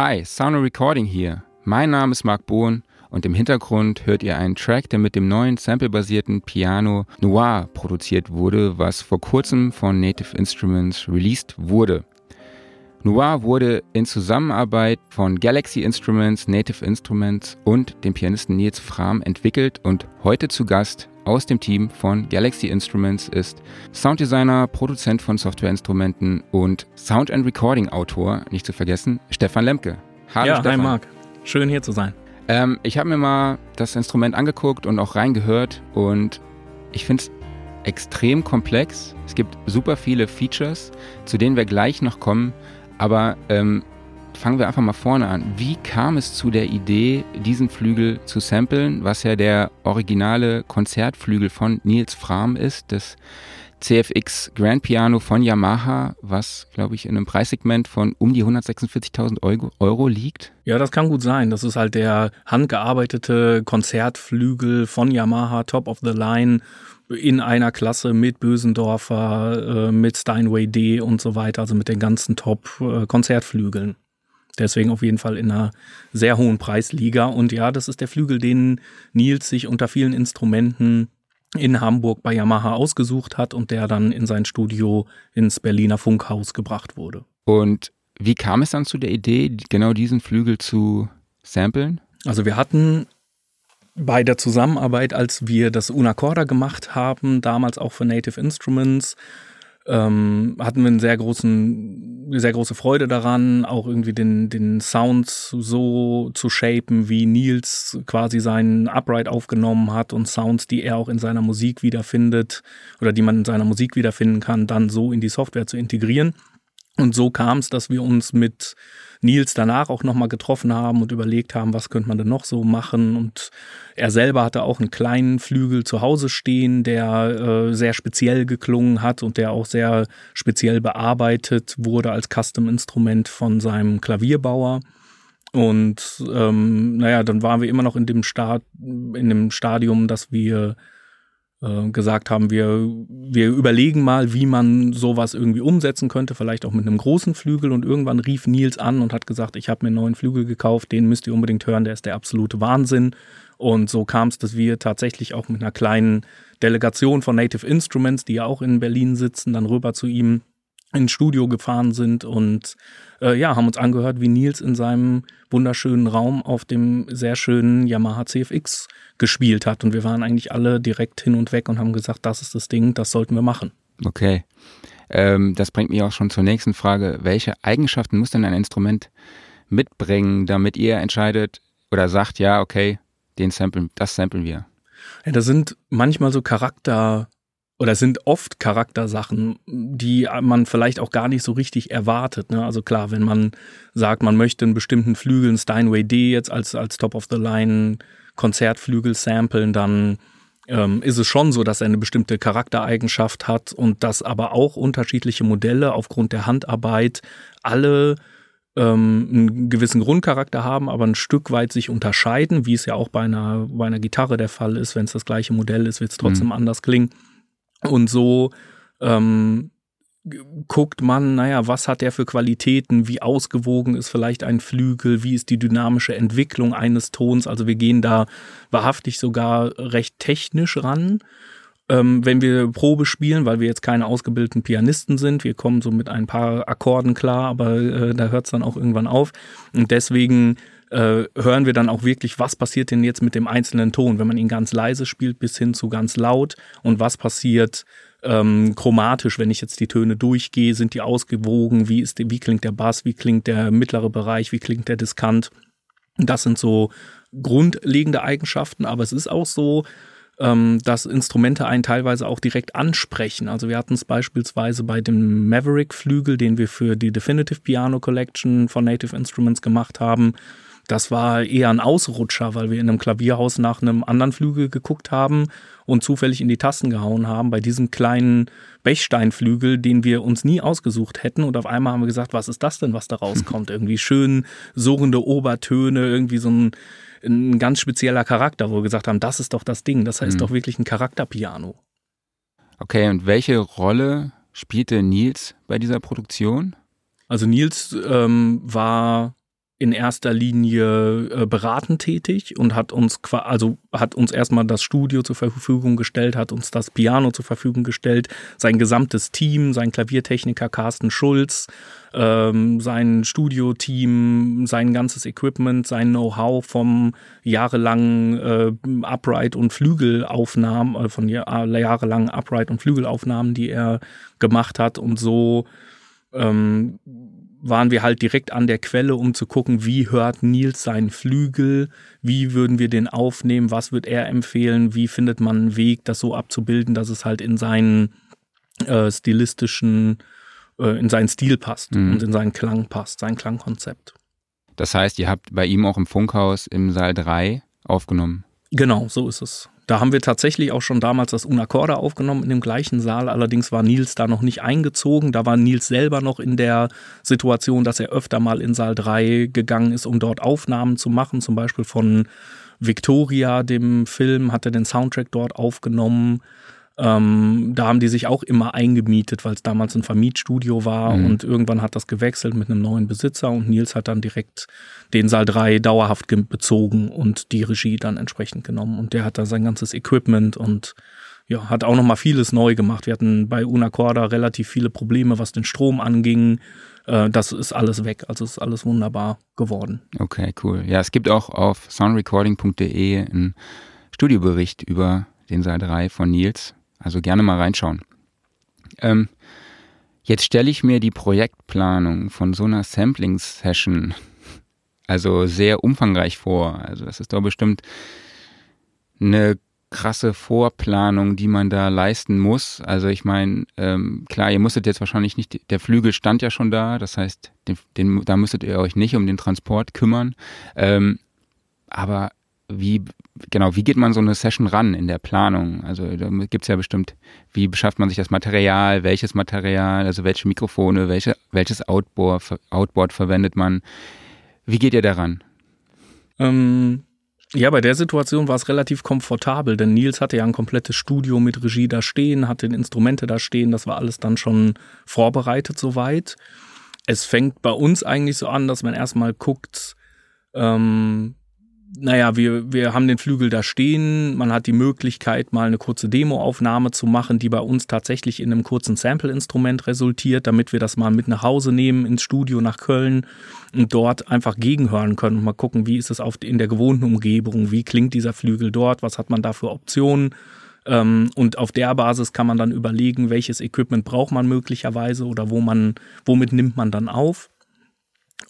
Hi, Sound Recording hier. Mein Name ist Marc Bohn und im Hintergrund hört ihr einen Track, der mit dem neuen samplebasierten Piano Noir produziert wurde, was vor kurzem von Native Instruments released wurde. Noir wurde in Zusammenarbeit von Galaxy Instruments, Native Instruments und dem Pianisten Nils Fram entwickelt und heute zu Gast aus dem Team von Galaxy Instruments ist Sounddesigner, Produzent von Softwareinstrumenten und Sound and Recording Autor, nicht zu vergessen, Stefan Lemke. Hallo ja, Stefan. hi Marc. Schön hier zu sein. Ähm, ich habe mir mal das Instrument angeguckt und auch reingehört und ich finde es extrem komplex. Es gibt super viele Features, zu denen wir gleich noch kommen. Aber ähm, fangen wir einfach mal vorne an. Wie kam es zu der Idee, diesen Flügel zu samplen, was ja der originale Konzertflügel von Niels Fram ist, das CFX Grand Piano von Yamaha, was, glaube ich, in einem Preissegment von um die 146.000 Euro, Euro liegt. Ja, das kann gut sein. Das ist halt der handgearbeitete Konzertflügel von Yamaha, Top of the Line in einer Klasse mit Bösendorfer, äh, mit Steinway D und so weiter, also mit den ganzen Top-Konzertflügeln. Deswegen auf jeden Fall in einer sehr hohen Preisliga. Und ja, das ist der Flügel, den Nils sich unter vielen Instrumenten in Hamburg bei Yamaha ausgesucht hat und der dann in sein Studio ins Berliner Funkhaus gebracht wurde. Und wie kam es dann zu der Idee, genau diesen Flügel zu samplen? Also wir hatten bei der Zusammenarbeit, als wir das Unacorda gemacht haben, damals auch für Native Instruments, ähm, hatten wir einen sehr großen, sehr große Freude daran, auch irgendwie den, den Sound so zu shapen, wie Nils quasi seinen Upright aufgenommen hat und Sounds, die er auch in seiner Musik wiederfindet oder die man in seiner Musik wiederfinden kann, dann so in die Software zu integrieren. Und so kam es, dass wir uns mit Nils danach auch nochmal getroffen haben und überlegt haben, was könnte man denn noch so machen. Und er selber hatte auch einen kleinen Flügel zu Hause stehen, der äh, sehr speziell geklungen hat und der auch sehr speziell bearbeitet wurde als Custom-Instrument von seinem Klavierbauer. Und ähm, naja, dann waren wir immer noch in dem Start, in dem Stadium, dass wir äh, gesagt haben, wir, wir überlegen mal, wie man sowas irgendwie umsetzen könnte, vielleicht auch mit einem großen Flügel. Und irgendwann rief Nils an und hat gesagt, ich habe mir einen neuen Flügel gekauft, den müsst ihr unbedingt hören, der ist der absolute Wahnsinn. Und so kam es, dass wir tatsächlich auch mit einer kleinen Delegation von Native Instruments, die ja auch in Berlin sitzen, dann rüber zu ihm ins Studio gefahren sind und äh, ja, haben uns angehört, wie Nils in seinem wunderschönen Raum auf dem sehr schönen Yamaha CFX gespielt hat. Und wir waren eigentlich alle direkt hin und weg und haben gesagt, das ist das Ding, das sollten wir machen. Okay. Ähm, das bringt mich auch schon zur nächsten Frage. Welche Eigenschaften muss denn ein Instrument mitbringen, damit ihr entscheidet oder sagt, ja, okay, den samplen, das samplen wir? Ja, das sind manchmal so Charakter- oder sind oft Charaktersachen, die man vielleicht auch gar nicht so richtig erwartet. Ne? Also klar, wenn man sagt, man möchte einen bestimmten Flügel, einen Steinway D jetzt als, als Top of the Line Konzertflügel samplen, dann ähm, ist es schon so, dass er eine bestimmte Charaktereigenschaft hat und dass aber auch unterschiedliche Modelle aufgrund der Handarbeit alle ähm, einen gewissen Grundcharakter haben, aber ein Stück weit sich unterscheiden, wie es ja auch bei einer, bei einer Gitarre der Fall ist. Wenn es das gleiche Modell ist, wird es trotzdem mhm. anders klingen. Und so ähm, guckt man, naja, was hat der für Qualitäten, wie ausgewogen ist vielleicht ein Flügel, wie ist die dynamische Entwicklung eines Tons. Also wir gehen da wahrhaftig sogar recht technisch ran. Ähm, wenn wir Probe spielen, weil wir jetzt keine ausgebildeten Pianisten sind, wir kommen so mit ein paar Akkorden klar, aber äh, da hört es dann auch irgendwann auf. Und deswegen äh, hören wir dann auch wirklich, was passiert denn jetzt mit dem einzelnen Ton, wenn man ihn ganz leise spielt bis hin zu ganz laut und was passiert ähm, chromatisch, wenn ich jetzt die Töne durchgehe, sind die ausgewogen, wie, ist wie klingt der Bass, wie klingt der mittlere Bereich, wie klingt der Diskant. Das sind so grundlegende Eigenschaften, aber es ist auch so, ähm, dass Instrumente einen teilweise auch direkt ansprechen. Also wir hatten es beispielsweise bei dem Maverick-Flügel, den wir für die Definitive Piano Collection von Native Instruments gemacht haben. Das war eher ein Ausrutscher, weil wir in einem Klavierhaus nach einem anderen Flügel geguckt haben und zufällig in die Tasten gehauen haben bei diesem kleinen Bechsteinflügel, den wir uns nie ausgesucht hätten. Und auf einmal haben wir gesagt, was ist das denn, was da rauskommt? Irgendwie schön surrende Obertöne, irgendwie so ein, ein ganz spezieller Charakter, wo wir gesagt haben, das ist doch das Ding, das heißt mhm. doch wirklich ein Charakterpiano. Okay, und welche Rolle spielte Nils bei dieser Produktion? Also Nils ähm, war in erster Linie äh, beratend tätig und hat uns also hat uns erstmal das Studio zur Verfügung gestellt, hat uns das Piano zur Verfügung gestellt, sein gesamtes Team, sein Klaviertechniker Carsten Schulz, ähm, sein Studioteam, sein ganzes Equipment, sein Know-how vom jahrelangen äh, Upright und Flügelaufnahmen, äh, von jahrelangen Upright und Flügelaufnahmen, die er gemacht hat und so ähm, waren wir halt direkt an der Quelle, um zu gucken, wie hört Nils seinen Flügel, wie würden wir den aufnehmen, was wird er empfehlen, wie findet man einen Weg, das so abzubilden, dass es halt in seinen äh, stilistischen, äh, in seinen Stil passt mhm. und in seinen Klang passt, sein Klangkonzept. Das heißt, ihr habt bei ihm auch im Funkhaus im Saal 3 aufgenommen. Genau, so ist es. Da haben wir tatsächlich auch schon damals das Unacorda aufgenommen in dem gleichen Saal. Allerdings war Nils da noch nicht eingezogen. Da war Nils selber noch in der Situation, dass er öfter mal in Saal 3 gegangen ist, um dort Aufnahmen zu machen. Zum Beispiel von Victoria, dem Film, hat er den Soundtrack dort aufgenommen. Ähm, da haben die sich auch immer eingemietet, weil es damals ein Vermietstudio war mhm. und irgendwann hat das gewechselt mit einem neuen Besitzer und Nils hat dann direkt den Saal 3 dauerhaft bezogen und die Regie dann entsprechend genommen und der hat da sein ganzes Equipment und ja, hat auch noch mal vieles neu gemacht. Wir hatten bei Unacorda relativ viele Probleme, was den Strom anging. Äh, das ist alles weg, also ist alles wunderbar geworden. Okay, cool. Ja, es gibt auch auf soundrecording.de einen Studiobericht über den Saal 3 von Nils. Also gerne mal reinschauen. Ähm, jetzt stelle ich mir die Projektplanung von so einer Sampling-Session also sehr umfangreich vor. Also das ist doch bestimmt eine krasse Vorplanung, die man da leisten muss. Also ich meine, ähm, klar, ihr musstet jetzt wahrscheinlich nicht, der Flügel stand ja schon da, das heißt, den, den, da müsstet ihr euch nicht um den Transport kümmern. Ähm, aber wie, genau, wie geht man so eine Session ran in der Planung? Also da gibt es ja bestimmt, wie beschafft man sich das Material, welches Material, also welche Mikrofone, welche, welches Outboard, Outboard verwendet man? Wie geht ihr daran? Ähm, ja, bei der Situation war es relativ komfortabel, denn Nils hatte ja ein komplettes Studio mit Regie da stehen, hatte Instrumente da stehen, das war alles dann schon vorbereitet soweit. Es fängt bei uns eigentlich so an, dass man erstmal guckt, ähm, naja, wir, wir haben den Flügel da stehen. Man hat die Möglichkeit, mal eine kurze Demoaufnahme zu machen, die bei uns tatsächlich in einem kurzen Sample-Instrument resultiert, damit wir das mal mit nach Hause nehmen ins Studio nach Köln und dort einfach gegenhören können und mal gucken, wie ist es auf, in der gewohnten Umgebung, wie klingt dieser Flügel dort, was hat man da für Optionen. Ähm, und auf der Basis kann man dann überlegen, welches Equipment braucht man möglicherweise oder wo man, womit nimmt man dann auf.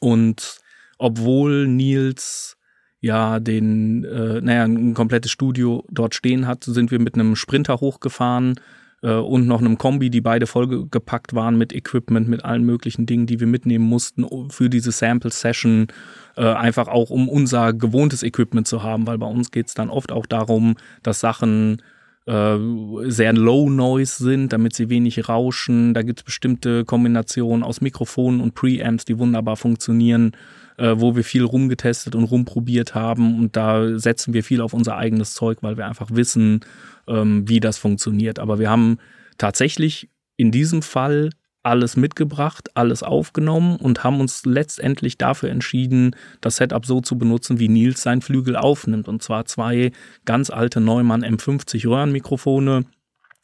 Und obwohl Nils ja den, äh, naja, ein komplettes Studio dort stehen hat, sind wir mit einem Sprinter hochgefahren äh, und noch einem Kombi, die beide vollgepackt waren mit Equipment, mit allen möglichen Dingen, die wir mitnehmen mussten für diese Sample-Session, äh, einfach auch um unser gewohntes Equipment zu haben, weil bei uns geht's dann oft auch darum, dass Sachen sehr low noise sind, damit sie wenig rauschen. Da gibt's bestimmte Kombinationen aus Mikrofonen und Preamps, die wunderbar funktionieren äh, wo wir viel rumgetestet und rumprobiert haben. Und da setzen wir viel auf unser eigenes Zeug, weil wir einfach wissen, ähm, wie das funktioniert. Aber wir haben tatsächlich in diesem Fall alles mitgebracht, alles aufgenommen und haben uns letztendlich dafür entschieden, das Setup so zu benutzen, wie Nils sein Flügel aufnimmt. Und zwar zwei ganz alte Neumann M50 Röhrenmikrofone,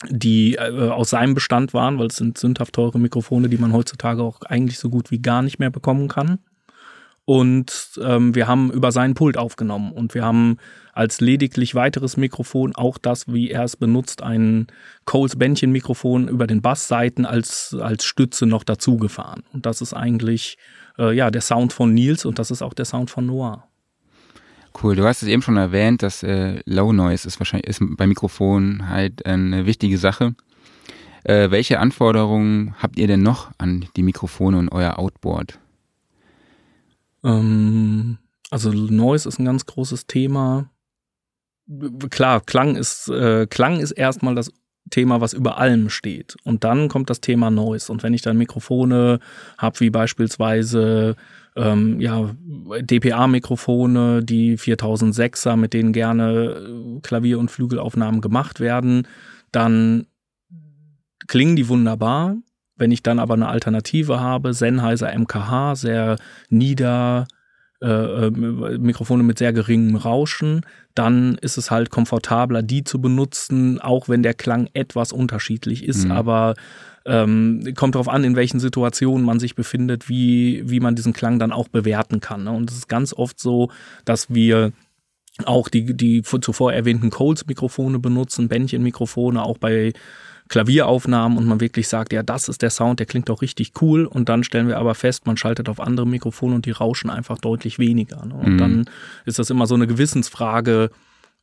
die äh, aus seinem Bestand waren, weil es sind sündhaft teure Mikrofone, die man heutzutage auch eigentlich so gut wie gar nicht mehr bekommen kann. Und ähm, wir haben über seinen Pult aufgenommen und wir haben als lediglich weiteres Mikrofon auch das, wie er es benutzt, ein Coles Bändchen Mikrofon über den Bassseiten als, als Stütze noch dazu gefahren. Und das ist eigentlich äh, ja der Sound von Nils und das ist auch der Sound von Noir. Cool, du hast es eben schon erwähnt, dass äh, Low Noise ist wahrscheinlich ist bei Mikrofonen halt eine wichtige Sache. Äh, welche Anforderungen habt ihr denn noch an die Mikrofone und euer Outboard? Ähm, also Noise ist ein ganz großes Thema. Klar, Klang ist, äh, Klang ist erstmal das Thema, was über allem steht. Und dann kommt das Thema Noise. Und wenn ich dann Mikrofone habe, wie beispielsweise ähm, ja, DPA-Mikrofone, die 4006er, mit denen gerne Klavier- und Flügelaufnahmen gemacht werden, dann klingen die wunderbar. Wenn ich dann aber eine Alternative habe, Sennheiser MKH, sehr nieder, äh, äh, Mikrofone mit sehr geringem Rauschen, dann ist es halt komfortabler, die zu benutzen, auch wenn der Klang etwas unterschiedlich ist, mhm. aber ähm, kommt darauf an, in welchen Situationen man sich befindet, wie, wie man diesen Klang dann auch bewerten kann. Ne? Und es ist ganz oft so, dass wir auch die, die zuvor erwähnten Coles-Mikrofone benutzen, Bändchen-Mikrofone, auch bei Klavieraufnahmen und man wirklich sagt, ja, das ist der Sound, der klingt doch richtig cool. Und dann stellen wir aber fest, man schaltet auf andere Mikrofone und die rauschen einfach deutlich weniger. Ne? Und mhm. dann ist das immer so eine Gewissensfrage,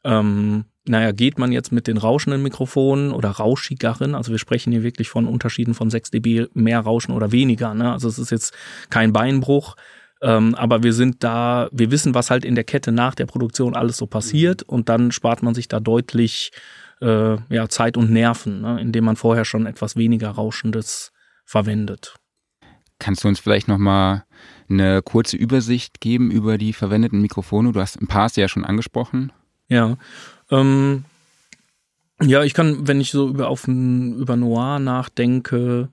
ähm, naja, geht man jetzt mit den rauschenden Mikrofonen oder rauschigeren, also wir sprechen hier wirklich von Unterschieden von 6 dB mehr Rauschen oder weniger, ne? also es ist jetzt kein Beinbruch, ähm, aber wir sind da, wir wissen, was halt in der Kette nach der Produktion alles so passiert mhm. und dann spart man sich da deutlich äh, ja, Zeit und Nerven, ne? indem man vorher schon etwas weniger Rauschendes verwendet. Kannst du uns vielleicht nochmal eine kurze Übersicht geben über die verwendeten Mikrofone? Du hast ein paar ja schon angesprochen. Ja, ähm, ja, ich kann, wenn ich so über, auf über Noir nachdenke,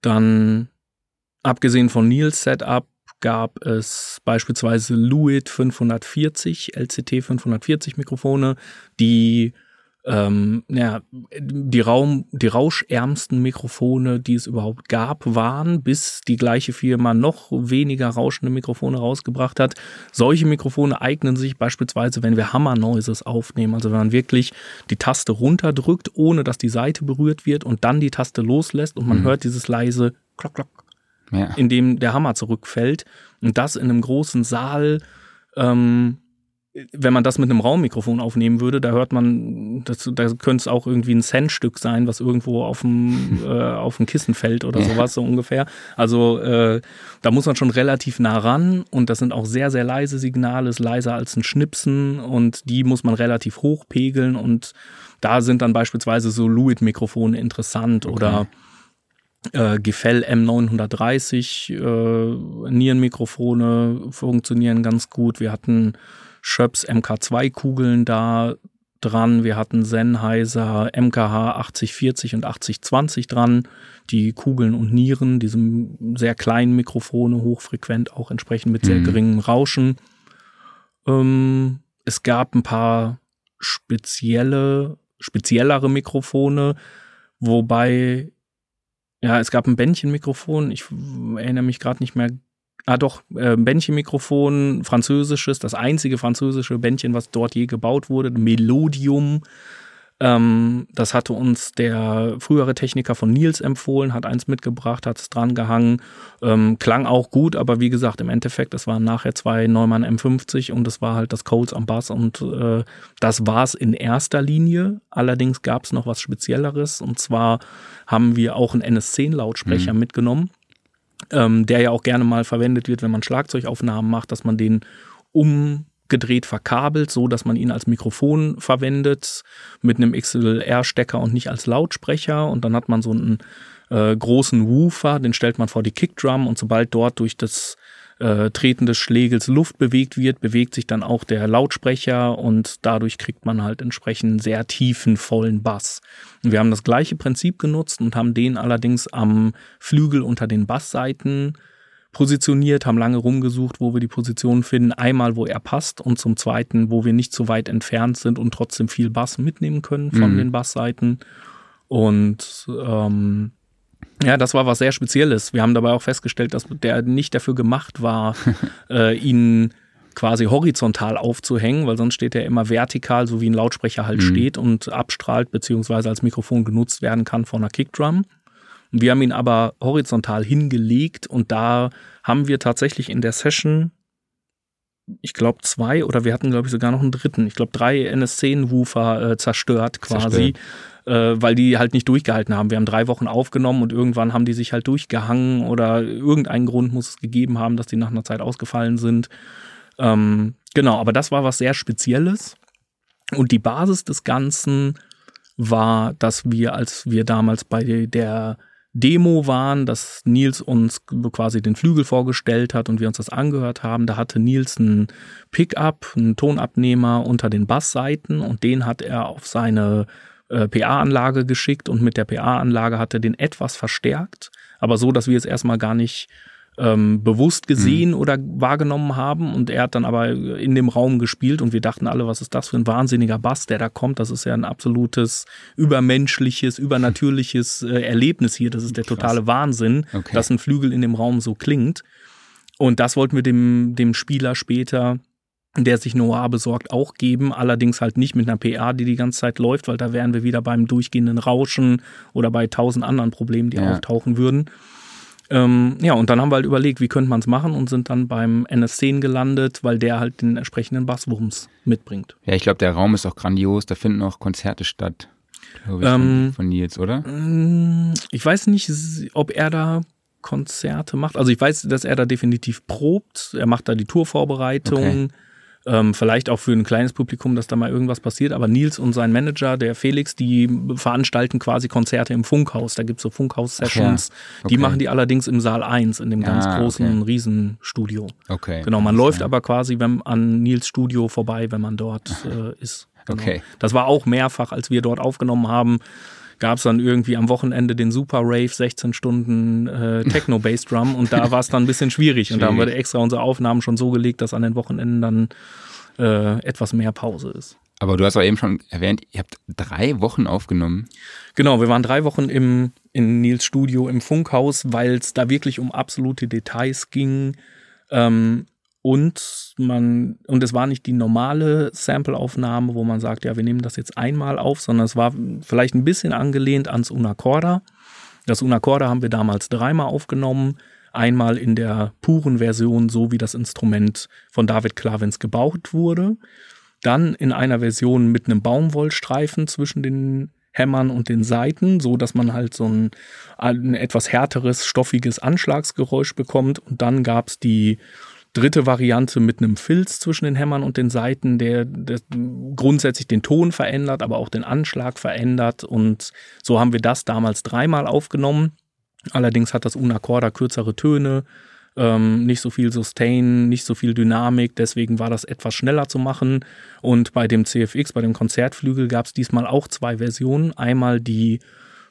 dann abgesehen von Nils Setup gab es beispielsweise Luit 540, LCT 540 Mikrofone, die ähm, ja, die, Raum, die rauschärmsten Mikrofone, die es überhaupt gab, waren, bis die gleiche Firma noch weniger rauschende Mikrofone rausgebracht hat. Solche Mikrofone eignen sich beispielsweise, wenn wir Hammer Noises aufnehmen, also wenn man wirklich die Taste runterdrückt, ohne dass die Seite berührt wird und dann die Taste loslässt und man mhm. hört dieses leise Klock, Klock, ja. in dem der Hammer zurückfällt und das in einem großen Saal ähm, wenn man das mit einem Raummikrofon aufnehmen würde, da hört man, das, da könnte es auch irgendwie ein Centstück sein, was irgendwo auf dem, äh, auf dem Kissen fällt oder ja. sowas, so ungefähr. Also äh, da muss man schon relativ nah ran und das sind auch sehr, sehr leise Signale, ist leiser als ein Schnipsen und die muss man relativ hoch pegeln und da sind dann beispielsweise so Luit-Mikrofone interessant okay. oder äh, Gefell M930 äh, Nierenmikrofone funktionieren ganz gut. Wir hatten Schöps MK2-Kugeln da dran. Wir hatten Sennheiser MKH 8040 und 8020 dran. Die Kugeln und Nieren, diese sehr kleinen Mikrofone, hochfrequent, auch entsprechend mit sehr mhm. geringem Rauschen. Ähm, es gab ein paar spezielle, speziellere Mikrofone, wobei, ja, es gab ein Bändchenmikrofon. Ich erinnere mich gerade nicht mehr Ah doch, äh, Bändchenmikrofon, französisches, das einzige französische Bändchen, was dort je gebaut wurde, Melodium. Ähm, das hatte uns der frühere Techniker von Nils empfohlen, hat eins mitgebracht, hat es dran gehangen. Ähm, klang auch gut, aber wie gesagt, im Endeffekt, es waren nachher zwei Neumann M50 und es war halt das Coles am Bass und äh, das war es in erster Linie. Allerdings gab es noch was Spezielleres und zwar haben wir auch einen NS10-Lautsprecher mhm. mitgenommen ähm, der ja auch gerne mal verwendet wird, wenn man Schlagzeugaufnahmen macht, dass man den umgedreht verkabelt, so dass man ihn als Mikrofon verwendet mit einem XLR-Stecker und nicht als Lautsprecher. Und dann hat man so einen äh, großen Woofer, den stellt man vor die Kickdrum und sobald dort durch das äh, Treten des Schlägels Luft bewegt wird, bewegt sich dann auch der Lautsprecher und dadurch kriegt man halt entsprechend sehr tiefen, vollen Bass. Und wir haben das gleiche Prinzip genutzt und haben den allerdings am Flügel unter den Bassseiten positioniert, haben lange rumgesucht, wo wir die Position finden. Einmal, wo er passt und zum zweiten, wo wir nicht so weit entfernt sind und trotzdem viel Bass mitnehmen können von mhm. den Bassseiten. Und ähm, ja, das war was sehr Spezielles. Wir haben dabei auch festgestellt, dass der nicht dafür gemacht war, äh, ihn quasi horizontal aufzuhängen, weil sonst steht er immer vertikal, so wie ein Lautsprecher halt mhm. steht und abstrahlt beziehungsweise als Mikrofon genutzt werden kann von einer Kickdrum. Wir haben ihn aber horizontal hingelegt und da haben wir tatsächlich in der Session, ich glaube zwei oder wir hatten glaube ich sogar noch einen dritten, ich glaube drei NS10-Woofer äh, zerstört quasi, zerstört äh, weil die halt nicht durchgehalten haben. Wir haben drei Wochen aufgenommen und irgendwann haben die sich halt durchgehangen oder irgendeinen Grund muss es gegeben haben, dass die nach einer Zeit ausgefallen sind. Ähm, genau, aber das war was sehr Spezielles. Und die Basis des Ganzen war, dass wir, als wir damals bei der Demo waren, dass Nils uns quasi den Flügel vorgestellt hat und wir uns das angehört haben. Da hatte Nils einen Pickup, einen Tonabnehmer unter den Bassseiten und den hat er auf seine äh, PA-Anlage geschickt und mit der PA-Anlage hat er den etwas verstärkt, aber so, dass wir es erstmal gar nicht ähm, bewusst gesehen mhm. oder wahrgenommen haben. Und er hat dann aber in dem Raum gespielt und wir dachten alle, was ist das für ein wahnsinniger Bass, der da kommt. Das ist ja ein absolutes übermenschliches, übernatürliches äh, Erlebnis hier. Das ist der totale Wahnsinn, okay. dass ein Flügel in dem Raum so klingt. Und das wollten wir dem, dem Spieler später der sich Noir besorgt, auch geben. Allerdings halt nicht mit einer PA, die die ganze Zeit läuft, weil da wären wir wieder beim durchgehenden Rauschen oder bei tausend anderen Problemen, die ja. auftauchen würden. Ähm, ja, und dann haben wir halt überlegt, wie könnte man es machen und sind dann beim NS10 gelandet, weil der halt den entsprechenden Basswurms mitbringt. Ja, ich glaube, der Raum ist auch grandios, da finden auch Konzerte statt, glaube ich, ähm, von, Nils, oder? Mm, ich weiß nicht, ob er da Konzerte macht. Also ich weiß, dass er da definitiv probt. Er macht da die Tourvorbereitung. Okay. Ähm, vielleicht auch für ein kleines Publikum, dass da mal irgendwas passiert. Aber Nils und sein Manager, der Felix, die veranstalten quasi Konzerte im Funkhaus. Da gibt es so Funkhaus-Sessions. Ja. Okay. Die machen die allerdings im Saal 1, in dem ganz ah, großen okay. Riesenstudio. Okay. Genau, man läuft aber quasi wenn, an Nils Studio vorbei, wenn man dort äh, ist. Genau. Okay. Das war auch mehrfach, als wir dort aufgenommen haben gab es dann irgendwie am Wochenende den Super Rave 16 Stunden äh, Techno Bass Drum und da war es dann ein bisschen schwierig. schwierig. Und da haben wir extra unsere Aufnahmen schon so gelegt, dass an den Wochenenden dann äh, etwas mehr Pause ist. Aber du hast auch eben schon erwähnt, ihr habt drei Wochen aufgenommen. Genau, wir waren drei Wochen im, in Nils Studio im Funkhaus, weil es da wirklich um absolute Details ging. Ähm, und man, und es war nicht die normale Sampleaufnahme, wo man sagt, ja, wir nehmen das jetzt einmal auf, sondern es war vielleicht ein bisschen angelehnt ans Unacorda. Das Unacorda haben wir damals dreimal aufgenommen. Einmal in der puren Version, so wie das Instrument von David Klavins gebaut wurde. Dann in einer Version mit einem Baumwollstreifen zwischen den Hämmern und den Saiten, so dass man halt so ein, ein etwas härteres, stoffiges Anschlagsgeräusch bekommt. Und dann gab es die dritte Variante mit einem Filz zwischen den Hämmern und den Saiten, der, der, grundsätzlich den Ton verändert, aber auch den Anschlag verändert. Und so haben wir das damals dreimal aufgenommen. Allerdings hat das Unacorda kürzere Töne, ähm, nicht so viel Sustain, nicht so viel Dynamik, deswegen war das etwas schneller zu machen. Und bei dem CFX, bei dem Konzertflügel, gab es diesmal auch zwei Versionen. Einmal die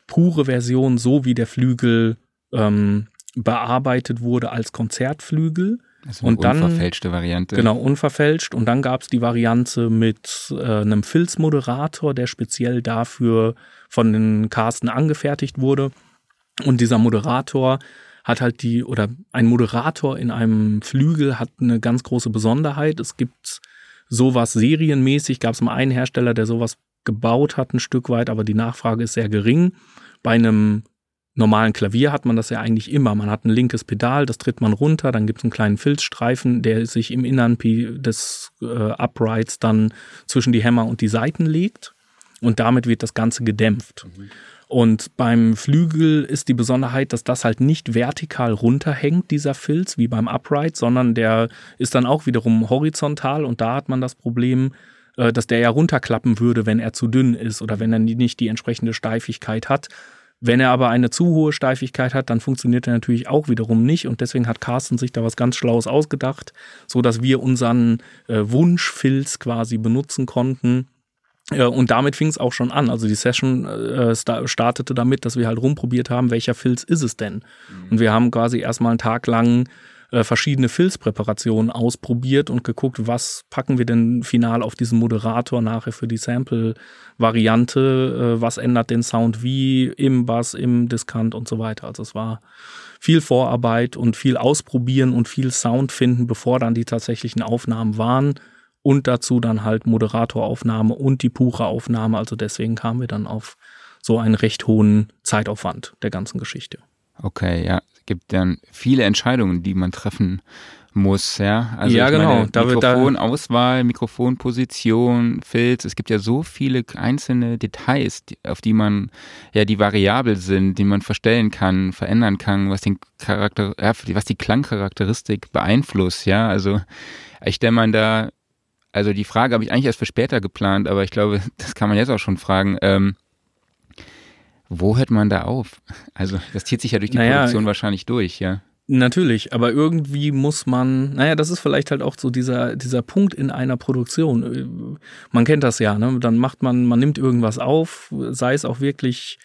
pure Version, so wie der Flügel ähm, bearbeitet wurde als Konzertflügel also eine und dann, unverfälschte Variante. Genau, unverfälscht. Und dann gab es die Variante mit äh, einem Filzmoderator, der speziell dafür von den Carsten angefertigt wurde. Und dieser Moderator hat halt die, oder ein Moderator in einem Flügel hat eine ganz große Besonderheit. Es gibt sowas serienmäßig, gab es mal einen Hersteller, der sowas gebaut hat, ein Stück weit, aber die Nachfrage ist sehr gering. Bei einem normalen Klavier hat man das ja eigentlich immer. Man hat ein linkes Pedal, das tritt man runter, dann gibt es einen kleinen Filzstreifen, der sich im Innern des äh, Uprights dann zwischen die Hämmer und die Saiten legt. Und damit wird das Ganze gedämpft. Mhm. Und beim Flügel ist die Besonderheit, dass das halt nicht vertikal runterhängt, dieser Filz, wie beim Upright, sondern der ist dann auch wiederum horizontal und da hat man das Problem, äh, dass der ja runterklappen würde, wenn er zu dünn ist oder wenn er nicht die entsprechende Steifigkeit hat. Wenn er aber eine zu hohe Steifigkeit hat, dann funktioniert er natürlich auch wiederum nicht und deswegen hat Carsten sich da was ganz Schlaues ausgedacht, so dass wir unseren äh, Wunschfilz quasi benutzen konnten. Äh, und damit fing es auch schon an. Also die Session äh, startete damit, dass wir halt rumprobiert haben, welcher Filz ist es denn? Mhm. Und wir haben quasi erstmal einen Tag lang äh, verschiedene Filzpräparationen ausprobiert und geguckt, was packen wir denn final auf diesen Moderator nachher für die Sample-Variante, äh, was ändert den Sound wie im Bass, im Diskant und so weiter. Also es war viel Vorarbeit und viel Ausprobieren und viel Sound finden, bevor dann die tatsächlichen Aufnahmen waren und dazu dann halt Moderatoraufnahme und die pure Aufnahme. Also deswegen kamen wir dann auf so einen recht hohen Zeitaufwand der ganzen Geschichte. Okay, ja gibt dann viele Entscheidungen, die man treffen muss, ja. Also ja, genau. Meine, Mikrofonauswahl, Mikrofonposition, Filz, es gibt ja so viele einzelne Details, auf die man, ja, die variabel sind, die man verstellen kann, verändern kann, was den Charakter, ja, was die Klangcharakteristik beeinflusst, ja. Also ich stelle man da, also die Frage habe ich eigentlich erst für später geplant, aber ich glaube, das kann man jetzt auch schon fragen. Ähm, wo hört man da auf? Also das zieht sich ja durch die naja, Produktion wahrscheinlich durch, ja. Natürlich, aber irgendwie muss man, naja, das ist vielleicht halt auch so dieser, dieser Punkt in einer Produktion. Man kennt das ja, ne? Dann macht man, man nimmt irgendwas auf, sei es auch wirklich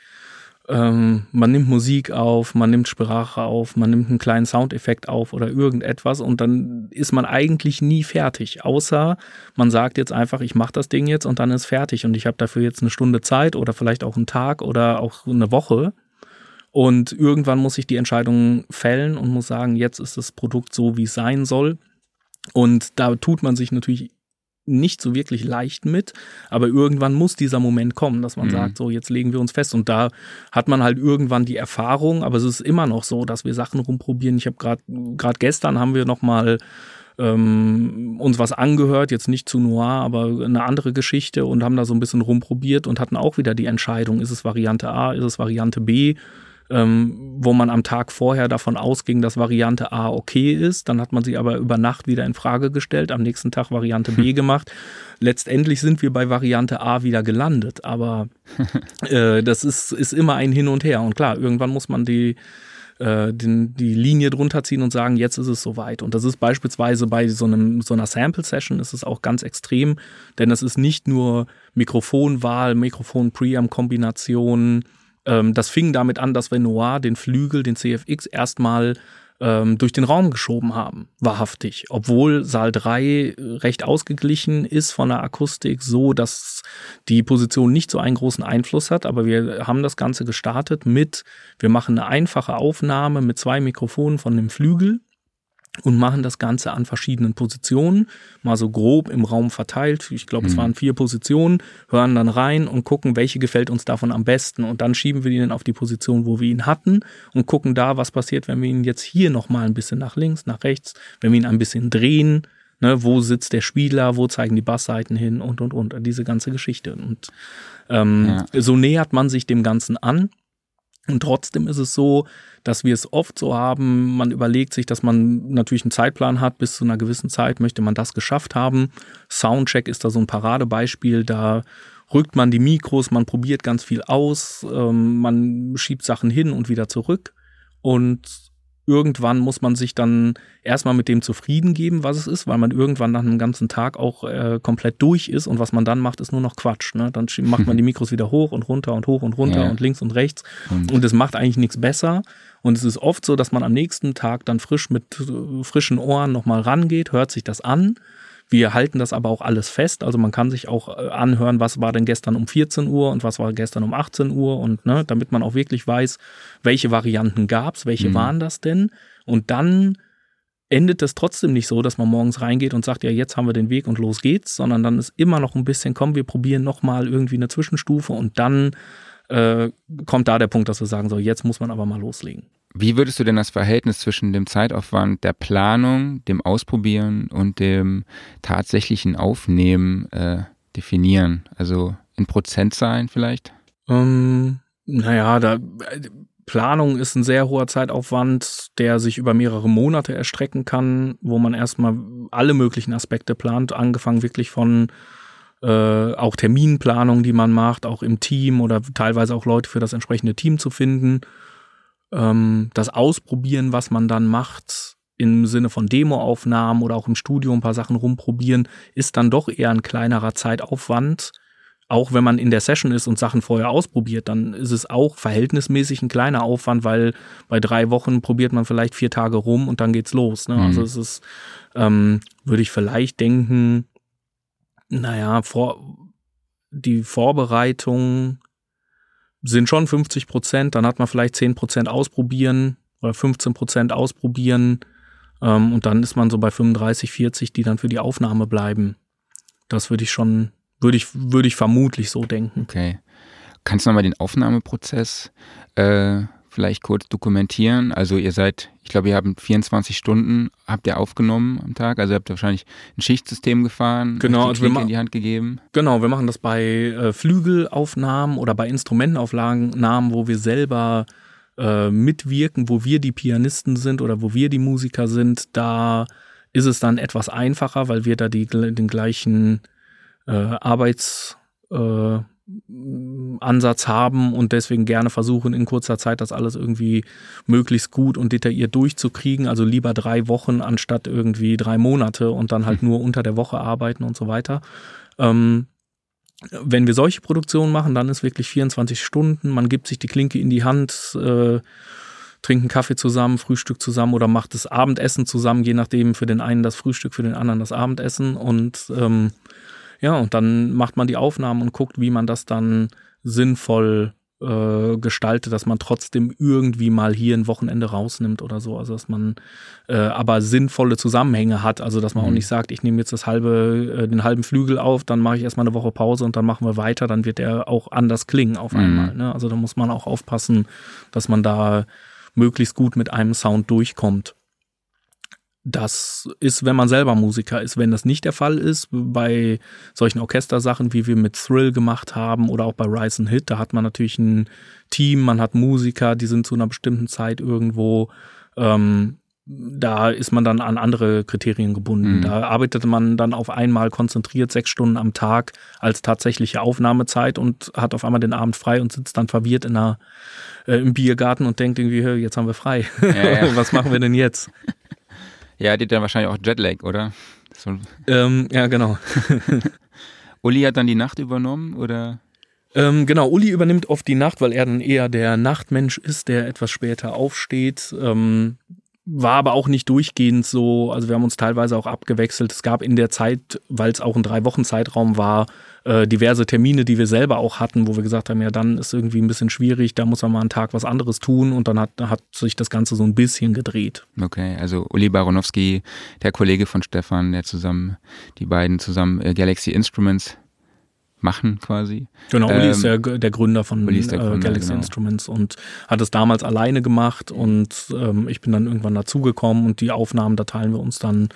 ähm, man nimmt Musik auf, man nimmt Sprache auf, man nimmt einen kleinen Soundeffekt auf oder irgendetwas und dann ist man eigentlich nie fertig, außer man sagt jetzt einfach, ich mache das Ding jetzt und dann ist fertig und ich habe dafür jetzt eine Stunde Zeit oder vielleicht auch einen Tag oder auch eine Woche und irgendwann muss ich die Entscheidung fällen und muss sagen, jetzt ist das Produkt so, wie es sein soll. Und da tut man sich natürlich nicht so wirklich leicht mit, aber irgendwann muss dieser Moment kommen, dass man mhm. sagt, so jetzt legen wir uns fest und da hat man halt irgendwann die Erfahrung, aber es ist immer noch so, dass wir Sachen rumprobieren. Ich habe gerade gerade gestern haben wir noch mal ähm, uns was angehört, jetzt nicht zu Noir, aber eine andere Geschichte und haben da so ein bisschen rumprobiert und hatten auch wieder die Entscheidung, ist es Variante A, ist es Variante B ähm, wo man am Tag vorher davon ausging, dass Variante A okay ist. Dann hat man sie aber über Nacht wieder in Frage gestellt, am nächsten Tag Variante B gemacht. Letztendlich sind wir bei Variante A wieder gelandet, aber äh, das ist, ist immer ein Hin und Her. Und klar, irgendwann muss man die, äh, den, die Linie drunter ziehen und sagen, jetzt ist es soweit. Und das ist beispielsweise bei so, einem, so einer Sample-Session ist es auch ganz extrem, denn es ist nicht nur Mikrofonwahl, Mikrofon-Preamp-Kombination, ähm, das fing damit an, dass wir Noir den Flügel, den CFX, erstmal ähm, durch den Raum geschoben haben, wahrhaftig. Obwohl Saal 3 recht ausgeglichen ist von der Akustik, so dass die Position nicht so einen großen Einfluss hat. Aber wir haben das Ganze gestartet mit, wir machen eine einfache Aufnahme mit zwei Mikrofonen von dem Flügel und machen das Ganze an verschiedenen Positionen, mal so grob im Raum verteilt. Ich glaube, mhm. es waren vier Positionen, hören dann rein und gucken, welche gefällt uns davon am besten. Und dann schieben wir ihn auf die Position, wo wir ihn hatten und gucken da, was passiert, wenn wir ihn jetzt hier nochmal ein bisschen nach links, nach rechts, wenn wir ihn ein bisschen drehen, ne, wo sitzt der Spieler, wo zeigen die Bassseiten hin und, und, und, diese ganze Geschichte. Und ähm, ja. so nähert man sich dem Ganzen an. Und trotzdem ist es so, dass wir es oft so haben, man überlegt sich, dass man natürlich einen Zeitplan hat, bis zu einer gewissen Zeit möchte man das geschafft haben. Soundcheck ist da so ein Paradebeispiel, da rückt man die Mikros, man probiert ganz viel aus, ähm, man schiebt Sachen hin und wieder zurück und irgendwann muss man sich dann erstmal mit dem zufrieden geben, was es ist, weil man irgendwann nach einem ganzen Tag auch äh, komplett durch ist und was man dann macht, ist nur noch Quatsch. Ne? Dann macht man die Mikros wieder hoch und runter und hoch und runter ja. und links und rechts und es macht eigentlich nichts besser. Und es ist oft so, dass man am nächsten Tag dann frisch mit äh, frischen Ohren nochmal rangeht, hört sich das an wir halten das aber auch alles fest. Also man kann sich auch äh, anhören, was war denn gestern um 14 Uhr und was war gestern um 18 Uhr und ne, damit man auch wirklich weiß, welche Varianten gab es, welche mhm. waren das denn. Und dann endet es trotzdem nicht so, dass man morgens reingeht und sagt, ja, jetzt haben wir den Weg und los geht's, sondern dann ist immer noch ein bisschen, komm, wir probieren nochmal irgendwie eine Zwischenstufe und dann äh, kommt da der Punkt, dass wir sagen, so, jetzt muss man aber mal loslegen. Wie würdest du denn das Verhältnis zwischen dem Zeitaufwand der Planung, dem Ausprobieren und dem tatsächlichen Aufnehmen äh, definieren? Also in Prozentzahlen vielleicht? Ähm, naja, da, Planung ist ein sehr hoher Zeitaufwand, der sich über mehrere Monate erstrecken kann, wo man erstmal alle möglichen Aspekte plant, angefangen wirklich von äh, auch Terminplanung, die man macht, auch im Team oder teilweise auch Leute für das entsprechende Team zu finden ähm, das Ausprobieren, was man dann macht, im Sinne von Demoaufnahmen oder auch im Studio ein paar Sachen rumprobieren, ist dann doch eher ein kleinerer Zeitaufwand. Auch wenn man in der Session ist und Sachen vorher ausprobiert, dann ist es auch verhältnismäßig ein kleiner Aufwand, weil bei drei Wochen probiert man vielleicht vier Tage rum und dann geht's los. Ne? Also mhm. Also es ist, ähm, würde ich vielleicht denken, naja, vor, die Vorbereitung sind schon 50 Prozent, dann hat man vielleicht 10 Prozent ausprobieren oder 15 Prozent ausprobieren ähm, und dann ist man so bei 35, 40, die dann für die Aufnahme bleiben. Das würde ich schon, würde ich, würde ich vermutlich so denken. Okay. Kannst du nochmal den Aufnahmeprozess äh, vielleicht kurz dokumentieren? Also ihr seid, ich glaube, ihr habt 24 Stunden, habt ihr aufgenommen am Tag, also ihr habt wahrscheinlich ein Schichtsystem gefahren, genau, also wir in die Hand gegeben. Genau, wir machen das bei äh, Flügelaufnahmen oder bei Instrumentenaufnahmen, wo wir selber äh, mitwirken, wo wir die Pianisten sind oder wo wir die Musiker sind, da ist es dann etwas einfacher, weil wir da die, den gleichen äh, Arbeits äh, Ansatz haben und deswegen gerne versuchen, in kurzer Zeit das alles irgendwie möglichst gut und detailliert durchzukriegen. Also lieber drei Wochen anstatt irgendwie drei Monate und dann halt hm. nur unter der Woche arbeiten und so weiter. Ähm, wenn wir solche Produktionen machen, dann ist wirklich 24 Stunden, man gibt sich die Klinke in die Hand, äh, trinkt einen Kaffee zusammen, Frühstück zusammen oder macht das Abendessen zusammen, je nachdem für den einen das Frühstück, für den anderen das Abendessen und ähm, ja, und dann macht man die Aufnahmen und guckt, wie man das dann sinnvoll äh, gestaltet, dass man trotzdem irgendwie mal hier ein Wochenende rausnimmt oder so. Also dass man äh, aber sinnvolle Zusammenhänge hat. Also dass man mhm. auch nicht sagt, ich nehme jetzt das halbe, äh, den halben Flügel auf, dann mache ich erstmal eine Woche Pause und dann machen wir weiter, dann wird der auch anders klingen auf einmal. Mhm. Ne? Also da muss man auch aufpassen, dass man da möglichst gut mit einem Sound durchkommt. Das ist, wenn man selber Musiker ist. Wenn das nicht der Fall ist, bei solchen Orchestersachen, wie wir mit Thrill gemacht haben oder auch bei Rise and Hit, da hat man natürlich ein Team, man hat Musiker, die sind zu einer bestimmten Zeit irgendwo. Ähm, da ist man dann an andere Kriterien gebunden. Mhm. Da arbeitet man dann auf einmal konzentriert sechs Stunden am Tag als tatsächliche Aufnahmezeit und hat auf einmal den Abend frei und sitzt dann verwirrt in einer, äh, im Biergarten und denkt irgendwie, jetzt haben wir frei. Ja, ja. Was machen wir denn jetzt? Ja, die hat dann wahrscheinlich auch Jetlag, oder? So. Ähm, ja, genau. Uli hat dann die Nacht übernommen, oder? Ähm, genau, Uli übernimmt oft die Nacht, weil er dann eher der Nachtmensch ist, der etwas später aufsteht. Ähm, war aber auch nicht durchgehend so. Also wir haben uns teilweise auch abgewechselt. Es gab in der Zeit, weil es auch ein drei Wochen Zeitraum war, äh, diverse Termine, die wir selber auch hatten, wo wir gesagt haben, ja, dann ist irgendwie ein bisschen schwierig, da muss man mal einen Tag was anderes tun und dann hat, hat sich das Ganze so ein bisschen gedreht. Okay, also Uli Baronowski, der Kollege von Stefan, der zusammen, die beiden zusammen äh, Galaxy Instruments machen quasi. Genau, Uli ähm, ist der, der Gründer von der Gründer, äh, Galaxy genau. Instruments und hat es damals alleine gemacht und ähm, ich bin dann irgendwann dazugekommen und die Aufnahmen, da teilen wir uns dann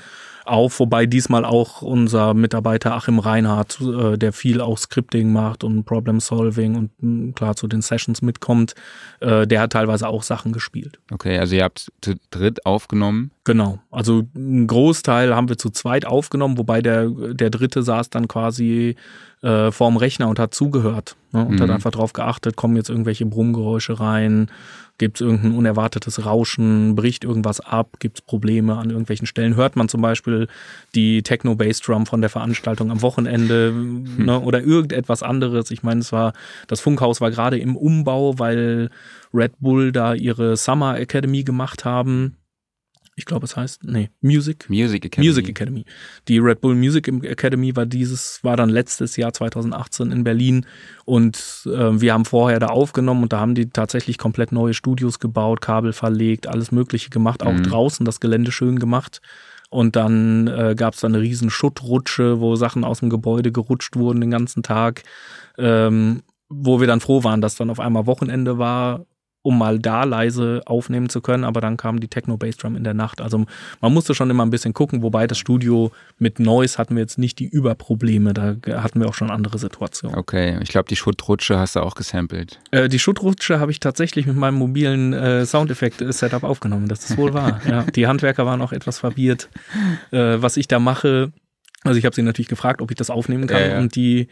auf, wobei diesmal auch unser Mitarbeiter Achim Reinhardt, äh, der viel auch Scripting macht und Problem Solving und hm, klar zu den Sessions mitkommt, äh, der hat teilweise auch Sachen gespielt. Okay, also ihr habt zu dritt aufgenommen. Genau, also ein Großteil haben wir zu zweit aufgenommen, wobei der, der dritte saß dann quasi äh, vorm Rechner und hat zugehört ne, und mhm. hat einfach darauf geachtet, kommen jetzt irgendwelche Brummgeräusche rein, Gibt es irgendein unerwartetes Rauschen? Bricht irgendwas ab? Gibt es Probleme an irgendwelchen Stellen? Hört man zum Beispiel die Techno-Bass-Drum von der Veranstaltung am Wochenende hm. ne? oder irgendetwas anderes? Ich meine, es war, das Funkhaus war gerade im Umbau, weil Red Bull da ihre Summer Academy gemacht haben ich glaube, es heißt, nee, Music. Music Academy. Music Academy. Die Red Bull Music Academy war dieses, war dann letztes Jahr 2018 in Berlin und äh, wir haben vorher da aufgenommen und da haben die tatsächlich komplett neue Studios gebaut, Kabel verlegt, alles Mögliche gemacht, auch mhm. draußen das Gelände schön gemacht. Und dann äh, gab es da eine riesen Schuttrutsche, wo Sachen aus dem Gebäude gerutscht wurden den ganzen Tag. Ähm, wo wir dann froh waren, dass dann auf einmal Wochenende war um mal da leise aufnehmen zu können, aber dann kam die Techno-Bassdrum in der Nacht. Also man musste schon immer ein bisschen gucken, wobei das Studio mit Noise hatten wir jetzt nicht die Überprobleme, da hatten wir auch schon andere Situationen. Okay, ich glaube, die Schuttrutsche hast du auch gesampelt. Äh, die Schuttrutsche habe ich tatsächlich mit meinem mobilen äh, Soundeffekt-Setup aufgenommen, das ist wohl wahr. ja. Die Handwerker waren auch etwas verwirrt, äh, was ich da mache. Also ich habe sie natürlich gefragt, ob ich das aufnehmen kann ja, ja. und die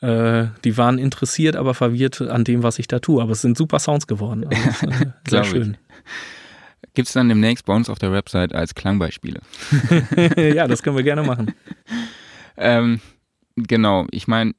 äh, die waren interessiert, aber verwirrt an dem, was ich da tue. Aber es sind super Sounds geworden. Also, äh, sehr schön. Gibt es dann demnächst bei uns auf der Website als Klangbeispiele? ja, das können wir gerne machen. ähm, genau, ich meine,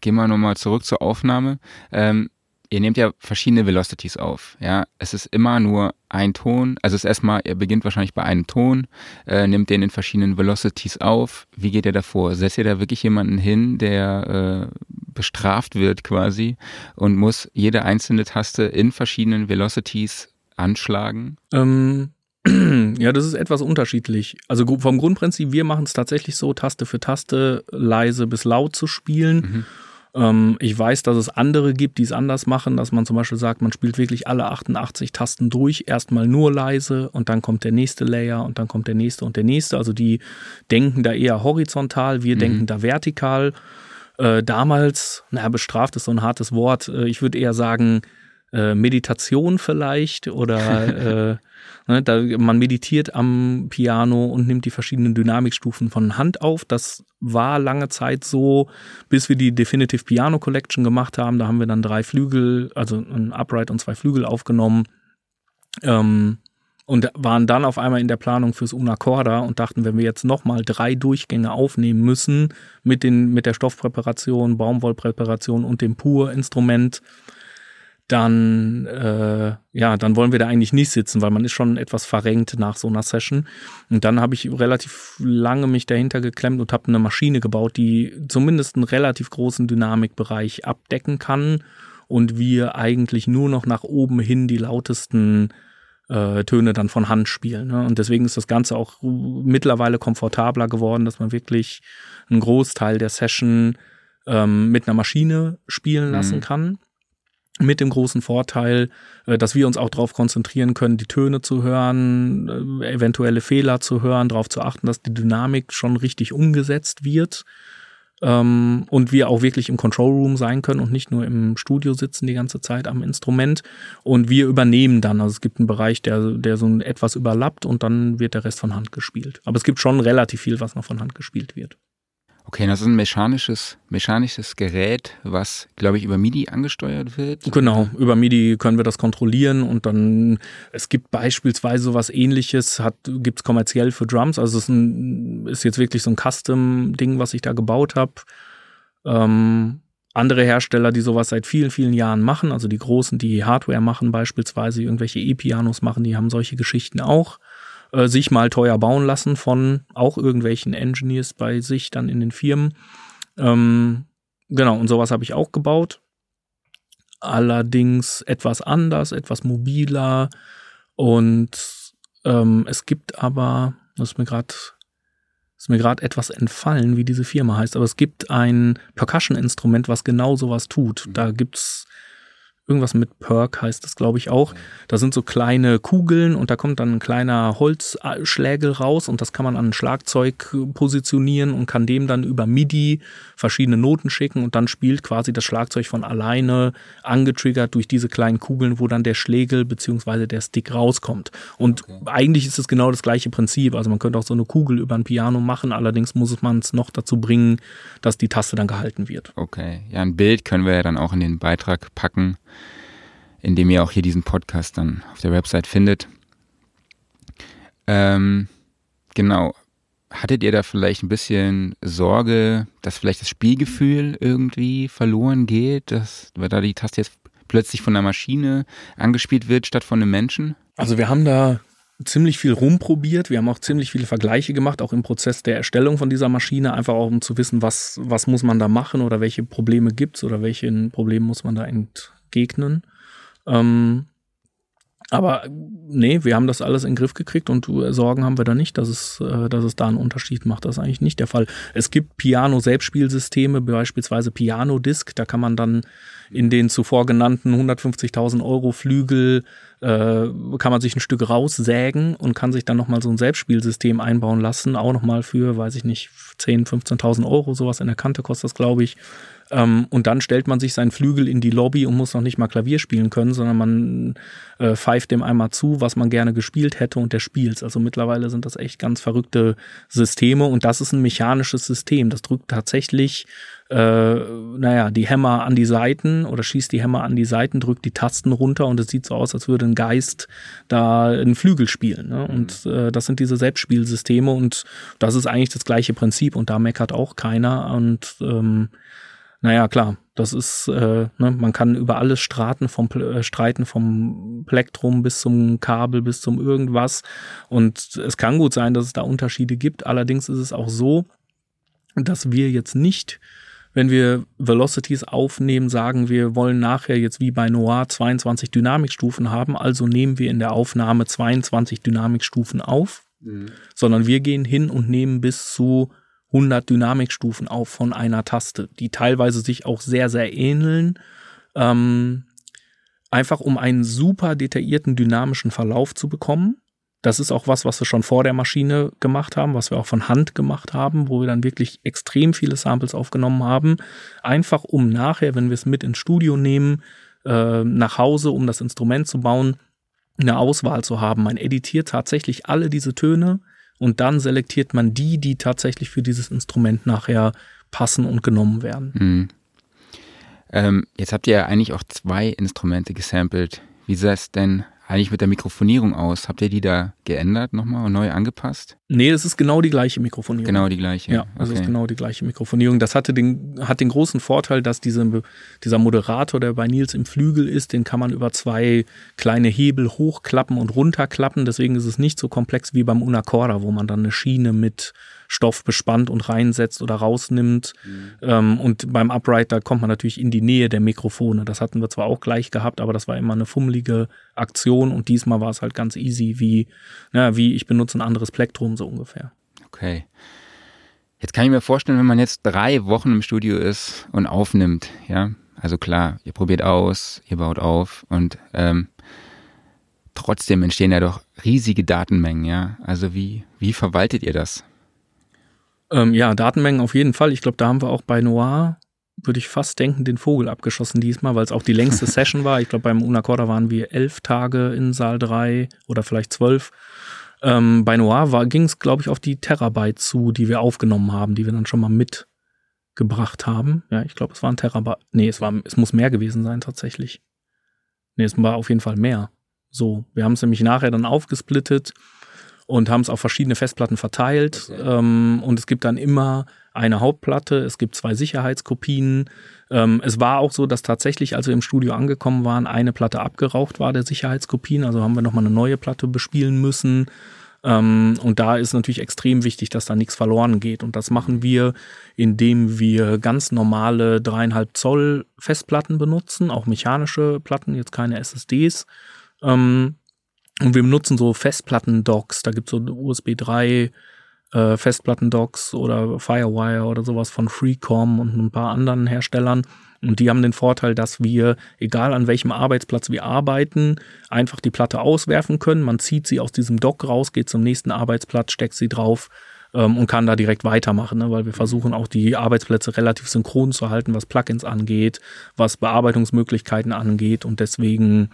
gehen wir nochmal zurück zur Aufnahme. Ähm, ihr nehmt ja verschiedene Velocities auf. Ja, es ist immer nur ein Ton. Also es ist erstmal, ihr beginnt wahrscheinlich bei einem Ton, äh, nimmt den in verschiedenen Velocities auf. Wie geht ihr davor? Setzt ihr da wirklich jemanden hin, der äh, bestraft wird quasi und muss jede einzelne Taste in verschiedenen Velocities anschlagen? Ähm, ja, das ist etwas unterschiedlich. Also vom Grundprinzip, wir machen es tatsächlich so, Taste für Taste leise bis laut zu spielen. Mhm ähm, ich weiß, dass es andere gibt, die es anders machen, dass man zum Beispiel sagt, man spielt wirklich alle 88 Tasten durch, erstmal nur leise und dann kommt der nächste Layer und dann kommt der nächste und der nächste. Also die denken da eher horizontal, wir mhm. denken da vertikal. Äh, damals, naja, bestraft ist so ein hartes Wort. Äh, ich würde eher sagen, äh, Meditation vielleicht oder äh, Ne, da, man meditiert am Piano und nimmt die verschiedenen Dynamikstufen von Hand auf. Das war lange Zeit so, bis wir die Definitive Piano Collection gemacht haben. Da haben wir dann drei Flügel, also ein Upright und zwei Flügel aufgenommen. Ähm, und waren dann auf einmal in der Planung fürs Una Corda und dachten, wenn wir jetzt nochmal drei Durchgänge aufnehmen müssen mit, den, mit der Stoffpräparation, Baumwollpräparation und dem Pur-Instrument, dann, äh, ja, dann wollen wir da eigentlich nicht sitzen, weil man ist schon etwas verrenkt nach so einer Session. Und dann habe ich relativ lange mich dahinter geklemmt und habe eine Maschine gebaut, die zumindest einen relativ großen Dynamikbereich abdecken kann und wir eigentlich nur noch nach oben hin die lautesten äh, Töne dann von Hand spielen. Ne? Und deswegen ist das Ganze auch mittlerweile komfortabler geworden, dass man wirklich einen Großteil der Session ähm, mit einer Maschine spielen lassen mhm. kann. Mit dem großen Vorteil, äh, dass wir uns auch darauf konzentrieren können, die Töne zu hören, äh, eventuelle Fehler zu hören, darauf zu achten, dass die Dynamik schon richtig umgesetzt wird ähm, und wir auch wirklich im Control Room sein können und nicht nur im Studio sitzen die ganze Zeit am Instrument. Und wir übernehmen dann. Also es gibt einen Bereich, der, der so etwas überlappt und dann wird der Rest von Hand gespielt. Aber es gibt schon relativ viel, was noch von Hand gespielt wird. Okay, das ist ein mechanisches, mechanisches Gerät, was, glaube ich, über MIDI angesteuert wird. Genau, über MIDI können wir das kontrollieren und dann, es gibt beispielsweise sowas ähnliches, hat, gibt's kommerziell für Drums, also es ist, ein, ist jetzt wirklich so ein Custom-Ding, was ich da gebaut habe. Ähm, andere Hersteller, die sowas seit vielen, vielen Jahren machen, also die großen, die Hardware machen, beispielsweise irgendwelche E-Pianos machen, die haben solche Geschichten auch äh, sich mal teuer bauen lassen von auch irgendwelchen Engineers bei sich dann in den Firmen. Ähm, genau, und sowas habe ich auch gebaut. Allerdings etwas anders, etwas mobiler. Und ähm, es gibt aber, das ist mir gerade etwas entfallen, wie diese Firma heißt, aber es gibt ein Percussion-Instrument, was genau sowas tut. Da gibt's Irgendwas mit Perk heißt das, glaube ich, auch. Da sind so kleine Kugeln und da kommt dann ein kleiner Holzschlägel raus und das kann man an ein Schlagzeug positionieren und kann dem dann über MIDI verschiedene Noten schicken und dann spielt quasi das Schlagzeug von alleine angetriggert durch diese kleinen Kugeln, wo dann der Schlägel beziehungsweise der Stick rauskommt. Und okay. eigentlich ist es genau das gleiche Prinzip. Also man könnte auch so eine Kugel über ein Piano machen, allerdings muss man es noch dazu bringen, dass die Taste dann gehalten wird. Okay, ja, ein Bild können wir ja dann auch in den Beitrag packen in dem ihr auch hier diesen Podcast dann auf der Website findet. Ähm, genau. Hattet ihr da vielleicht ein bisschen Sorge, dass vielleicht das Spielgefühl irgendwie verloren geht, dass, weil da die Taste jetzt plötzlich von der Maschine angespielt wird statt von einem Menschen? Also wir haben da ziemlich viel rumprobiert. Wir haben auch ziemlich viele Vergleiche gemacht, auch im Prozess der Erstellung von dieser Maschine, einfach auch um zu wissen, was, was muss man da machen oder welche Probleme gibt es oder welchen Problemen muss man da entgegnen. Ähm, aber nee, wir haben das alles in den Griff gekriegt und Sorgen haben wir da nicht, dass es, äh, dass es da einen Unterschied macht. Das ist eigentlich nicht der Fall. Es gibt Piano-Selbstspielsysteme, beispielsweise Piano Disc, da kann man dann in den zuvor genannten 150.000 Euro Flügel äh, kann man sich ein Stück raussägen und kann sich dann nochmal so ein Selbstspielsystem einbauen lassen, auch nochmal für, weiß ich nicht, 10.000, 15.000 Euro, sowas in der Kante kostet das, glaube ich. Ähm, und dann stellt man sich seinen Flügel in die Lobby und muss noch nicht mal Klavier spielen können, sondern man äh, pfeift dem einmal zu, was man gerne gespielt hätte und der spielt. Also mittlerweile sind das echt ganz verrückte Systeme und das ist ein mechanisches System. Das drückt tatsächlich äh, naja, die Hämmer an die Seiten oder schießt die Hämmer an die Seiten, drückt die Tasten runter und es sieht so aus, als würde ein Geist da einen Flügel spielen. Ne? Und mhm. äh, das sind diese Selbstspielsysteme und das ist eigentlich das gleiche Prinzip und da meckert auch keiner und ähm, naja, klar, das ist, äh, ne, man kann über alles straten, vom, äh, streiten, vom Plektrum bis zum Kabel, bis zum irgendwas. Und es kann gut sein, dass es da Unterschiede gibt. Allerdings ist es auch so, dass wir jetzt nicht wenn wir Velocities aufnehmen, sagen wir wollen nachher jetzt wie bei Noir 22 Dynamikstufen haben, also nehmen wir in der Aufnahme 22 Dynamikstufen auf, mhm. sondern wir gehen hin und nehmen bis zu 100 Dynamikstufen auf von einer Taste, die teilweise sich auch sehr, sehr ähneln. Ähm, einfach um einen super detaillierten dynamischen Verlauf zu bekommen. Das ist auch was, was wir schon vor der Maschine gemacht haben, was wir auch von Hand gemacht haben, wo wir dann wirklich extrem viele Samples aufgenommen haben. Einfach um nachher, wenn wir es mit ins Studio nehmen, äh, nach Hause, um das Instrument zu bauen, eine Auswahl zu haben. Man editiert tatsächlich alle diese Töne und dann selektiert man die, die tatsächlich für dieses Instrument nachher passen und genommen werden. Mhm. Ähm, jetzt habt ihr ja eigentlich auch zwei Instrumente gesampelt. Wie sah es denn eigentlich mit der Mikrofonierung aus? Habt ihr die da geändert nochmal und neu angepasst? Nee, es ist genau die gleiche Mikrofonierung. Genau die gleiche. Ja, es okay. ist genau die gleiche Mikrofonierung. Das hatte den, hat den großen Vorteil, dass diese, dieser Moderator, der bei Nils im Flügel ist, den kann man über zwei kleine Hebel hochklappen und runterklappen. Deswegen ist es nicht so komplex wie beim Unacorda, wo man dann eine Schiene mit Stoff bespannt und reinsetzt oder rausnimmt. Mhm. Ähm, und beim Upright, da kommt man natürlich in die Nähe der Mikrofone. Das hatten wir zwar auch gleich gehabt, aber das war immer eine fummelige Aktion und diesmal war es halt ganz easy, wie, na, wie ich benutze ein anderes Plektrum so ungefähr. Okay. Jetzt kann ich mir vorstellen, wenn man jetzt drei Wochen im Studio ist und aufnimmt, ja, also klar, ihr probiert aus, ihr baut auf und ähm, trotzdem entstehen ja doch riesige Datenmengen, ja. Also wie, wie verwaltet ihr das? Ähm, ja, Datenmengen auf jeden Fall. Ich glaube, da haben wir auch bei Noir, würde ich fast denken, den Vogel abgeschossen diesmal, weil es auch die längste Session war. Ich glaube, beim Unacorda waren wir elf Tage in Saal 3 oder vielleicht zwölf. Ähm, bei Noir ging es, glaube ich, auf die Terabyte zu, die wir aufgenommen haben, die wir dann schon mal mitgebracht haben. Ja, ich glaube, es waren Terabyte. Nee, es, war, es muss mehr gewesen sein tatsächlich. Nee, es war auf jeden Fall mehr. So, wir haben es nämlich nachher dann aufgesplittet und haben es auf verschiedene Festplatten verteilt. Okay. Ähm, und es gibt dann immer eine Hauptplatte, es gibt zwei Sicherheitskopien. Ähm, es war auch so, dass tatsächlich, als wir im Studio angekommen waren, eine Platte abgeraucht war der Sicherheitskopien. Also haben wir nochmal eine neue Platte bespielen müssen. Ähm, und da ist natürlich extrem wichtig, dass da nichts verloren geht. Und das machen wir, indem wir ganz normale dreieinhalb Zoll Festplatten benutzen, auch mechanische Platten, jetzt keine SSDs. Ähm, und wir benutzen so Festplatten-Docks. Da gibt es so USB 3 äh, Festplatten-Docks oder Firewire oder sowas von Freecom und ein paar anderen Herstellern. Und die haben den Vorteil, dass wir, egal an welchem Arbeitsplatz wir arbeiten, einfach die Platte auswerfen können. Man zieht sie aus diesem Dock raus, geht zum nächsten Arbeitsplatz, steckt sie drauf ähm, und kann da direkt weitermachen, ne? weil wir versuchen auch die Arbeitsplätze relativ synchron zu halten, was Plugins angeht, was Bearbeitungsmöglichkeiten angeht. Und deswegen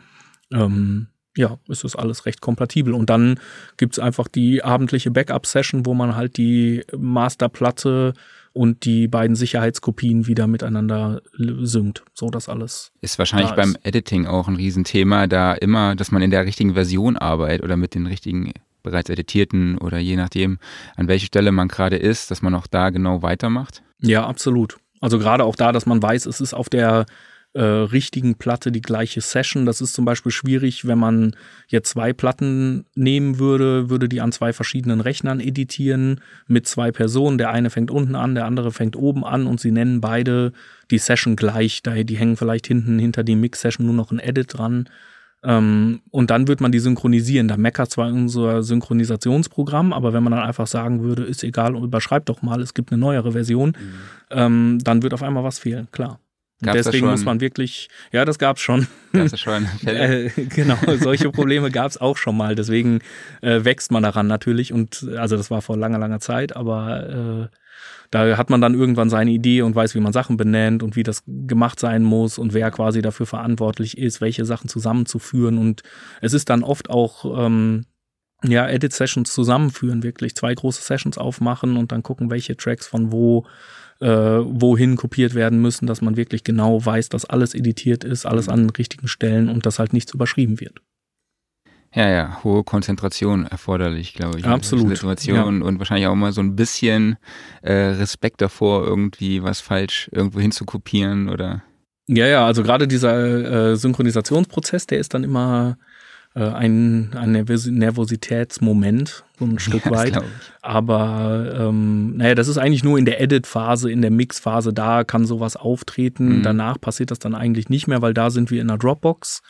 ähm, ja, ist das alles recht kompatibel. Und dann gibt's einfach die abendliche Backup-Session, wo man halt die Masterplatte und die beiden Sicherheitskopien wieder miteinander synkt, so dass alles. Ist wahrscheinlich da beim Editing auch ein Riesenthema, da immer, dass man in der richtigen Version arbeitet oder mit den richtigen bereits editierten oder je nachdem, an welcher Stelle man gerade ist, dass man auch da genau weitermacht? Ja, absolut. Also gerade auch da, dass man weiß, es ist auf der äh, richtigen Platte die gleiche Session. Das ist zum Beispiel schwierig, wenn man jetzt zwei Platten nehmen würde, würde die an zwei verschiedenen Rechnern editieren mit zwei Personen. Der eine fängt unten an, der andere fängt oben an und sie nennen beide die Session gleich. Daher die hängen vielleicht hinten hinter die Mix-Session nur noch ein Edit dran. Ähm, und dann wird man die synchronisieren. Da meckert zwar unser Synchronisationsprogramm, aber wenn man dann einfach sagen würde, ist egal, überschreibt doch mal, es gibt eine neuere Version, mhm. ähm, dann wird auf einmal was fehlen, klar. Gab's Deswegen muss man wirklich, ja, das gab's schon. Gab's schon äh, genau, solche Probleme gab's auch schon mal. Deswegen äh, wächst man daran natürlich. Und also das war vor langer, langer Zeit, aber äh, da hat man dann irgendwann seine Idee und weiß, wie man Sachen benennt und wie das gemacht sein muss und wer quasi dafür verantwortlich ist, welche Sachen zusammenzuführen. Und es ist dann oft auch ähm, ja, Edit-Sessions zusammenführen, wirklich zwei große Sessions aufmachen und dann gucken, welche Tracks von wo äh, wohin kopiert werden müssen, dass man wirklich genau weiß, dass alles editiert ist, alles an den richtigen Stellen und dass halt nichts überschrieben wird. Ja, ja, hohe Konzentration erforderlich, glaube ich. Absolut. Situation ja. und wahrscheinlich auch mal so ein bisschen äh, Respekt davor, irgendwie was falsch irgendwo hinzukopieren oder. Ja, ja, also gerade dieser äh, Synchronisationsprozess, der ist dann immer äh, ein, ein Nervositätsmoment, so ein Stück ja, weit. Aber ähm, naja, das ist eigentlich nur in der Edit-Phase, in der Mix-Phase, da kann sowas auftreten. Mhm. Danach passiert das dann eigentlich nicht mehr, weil da sind wir in einer Dropbox.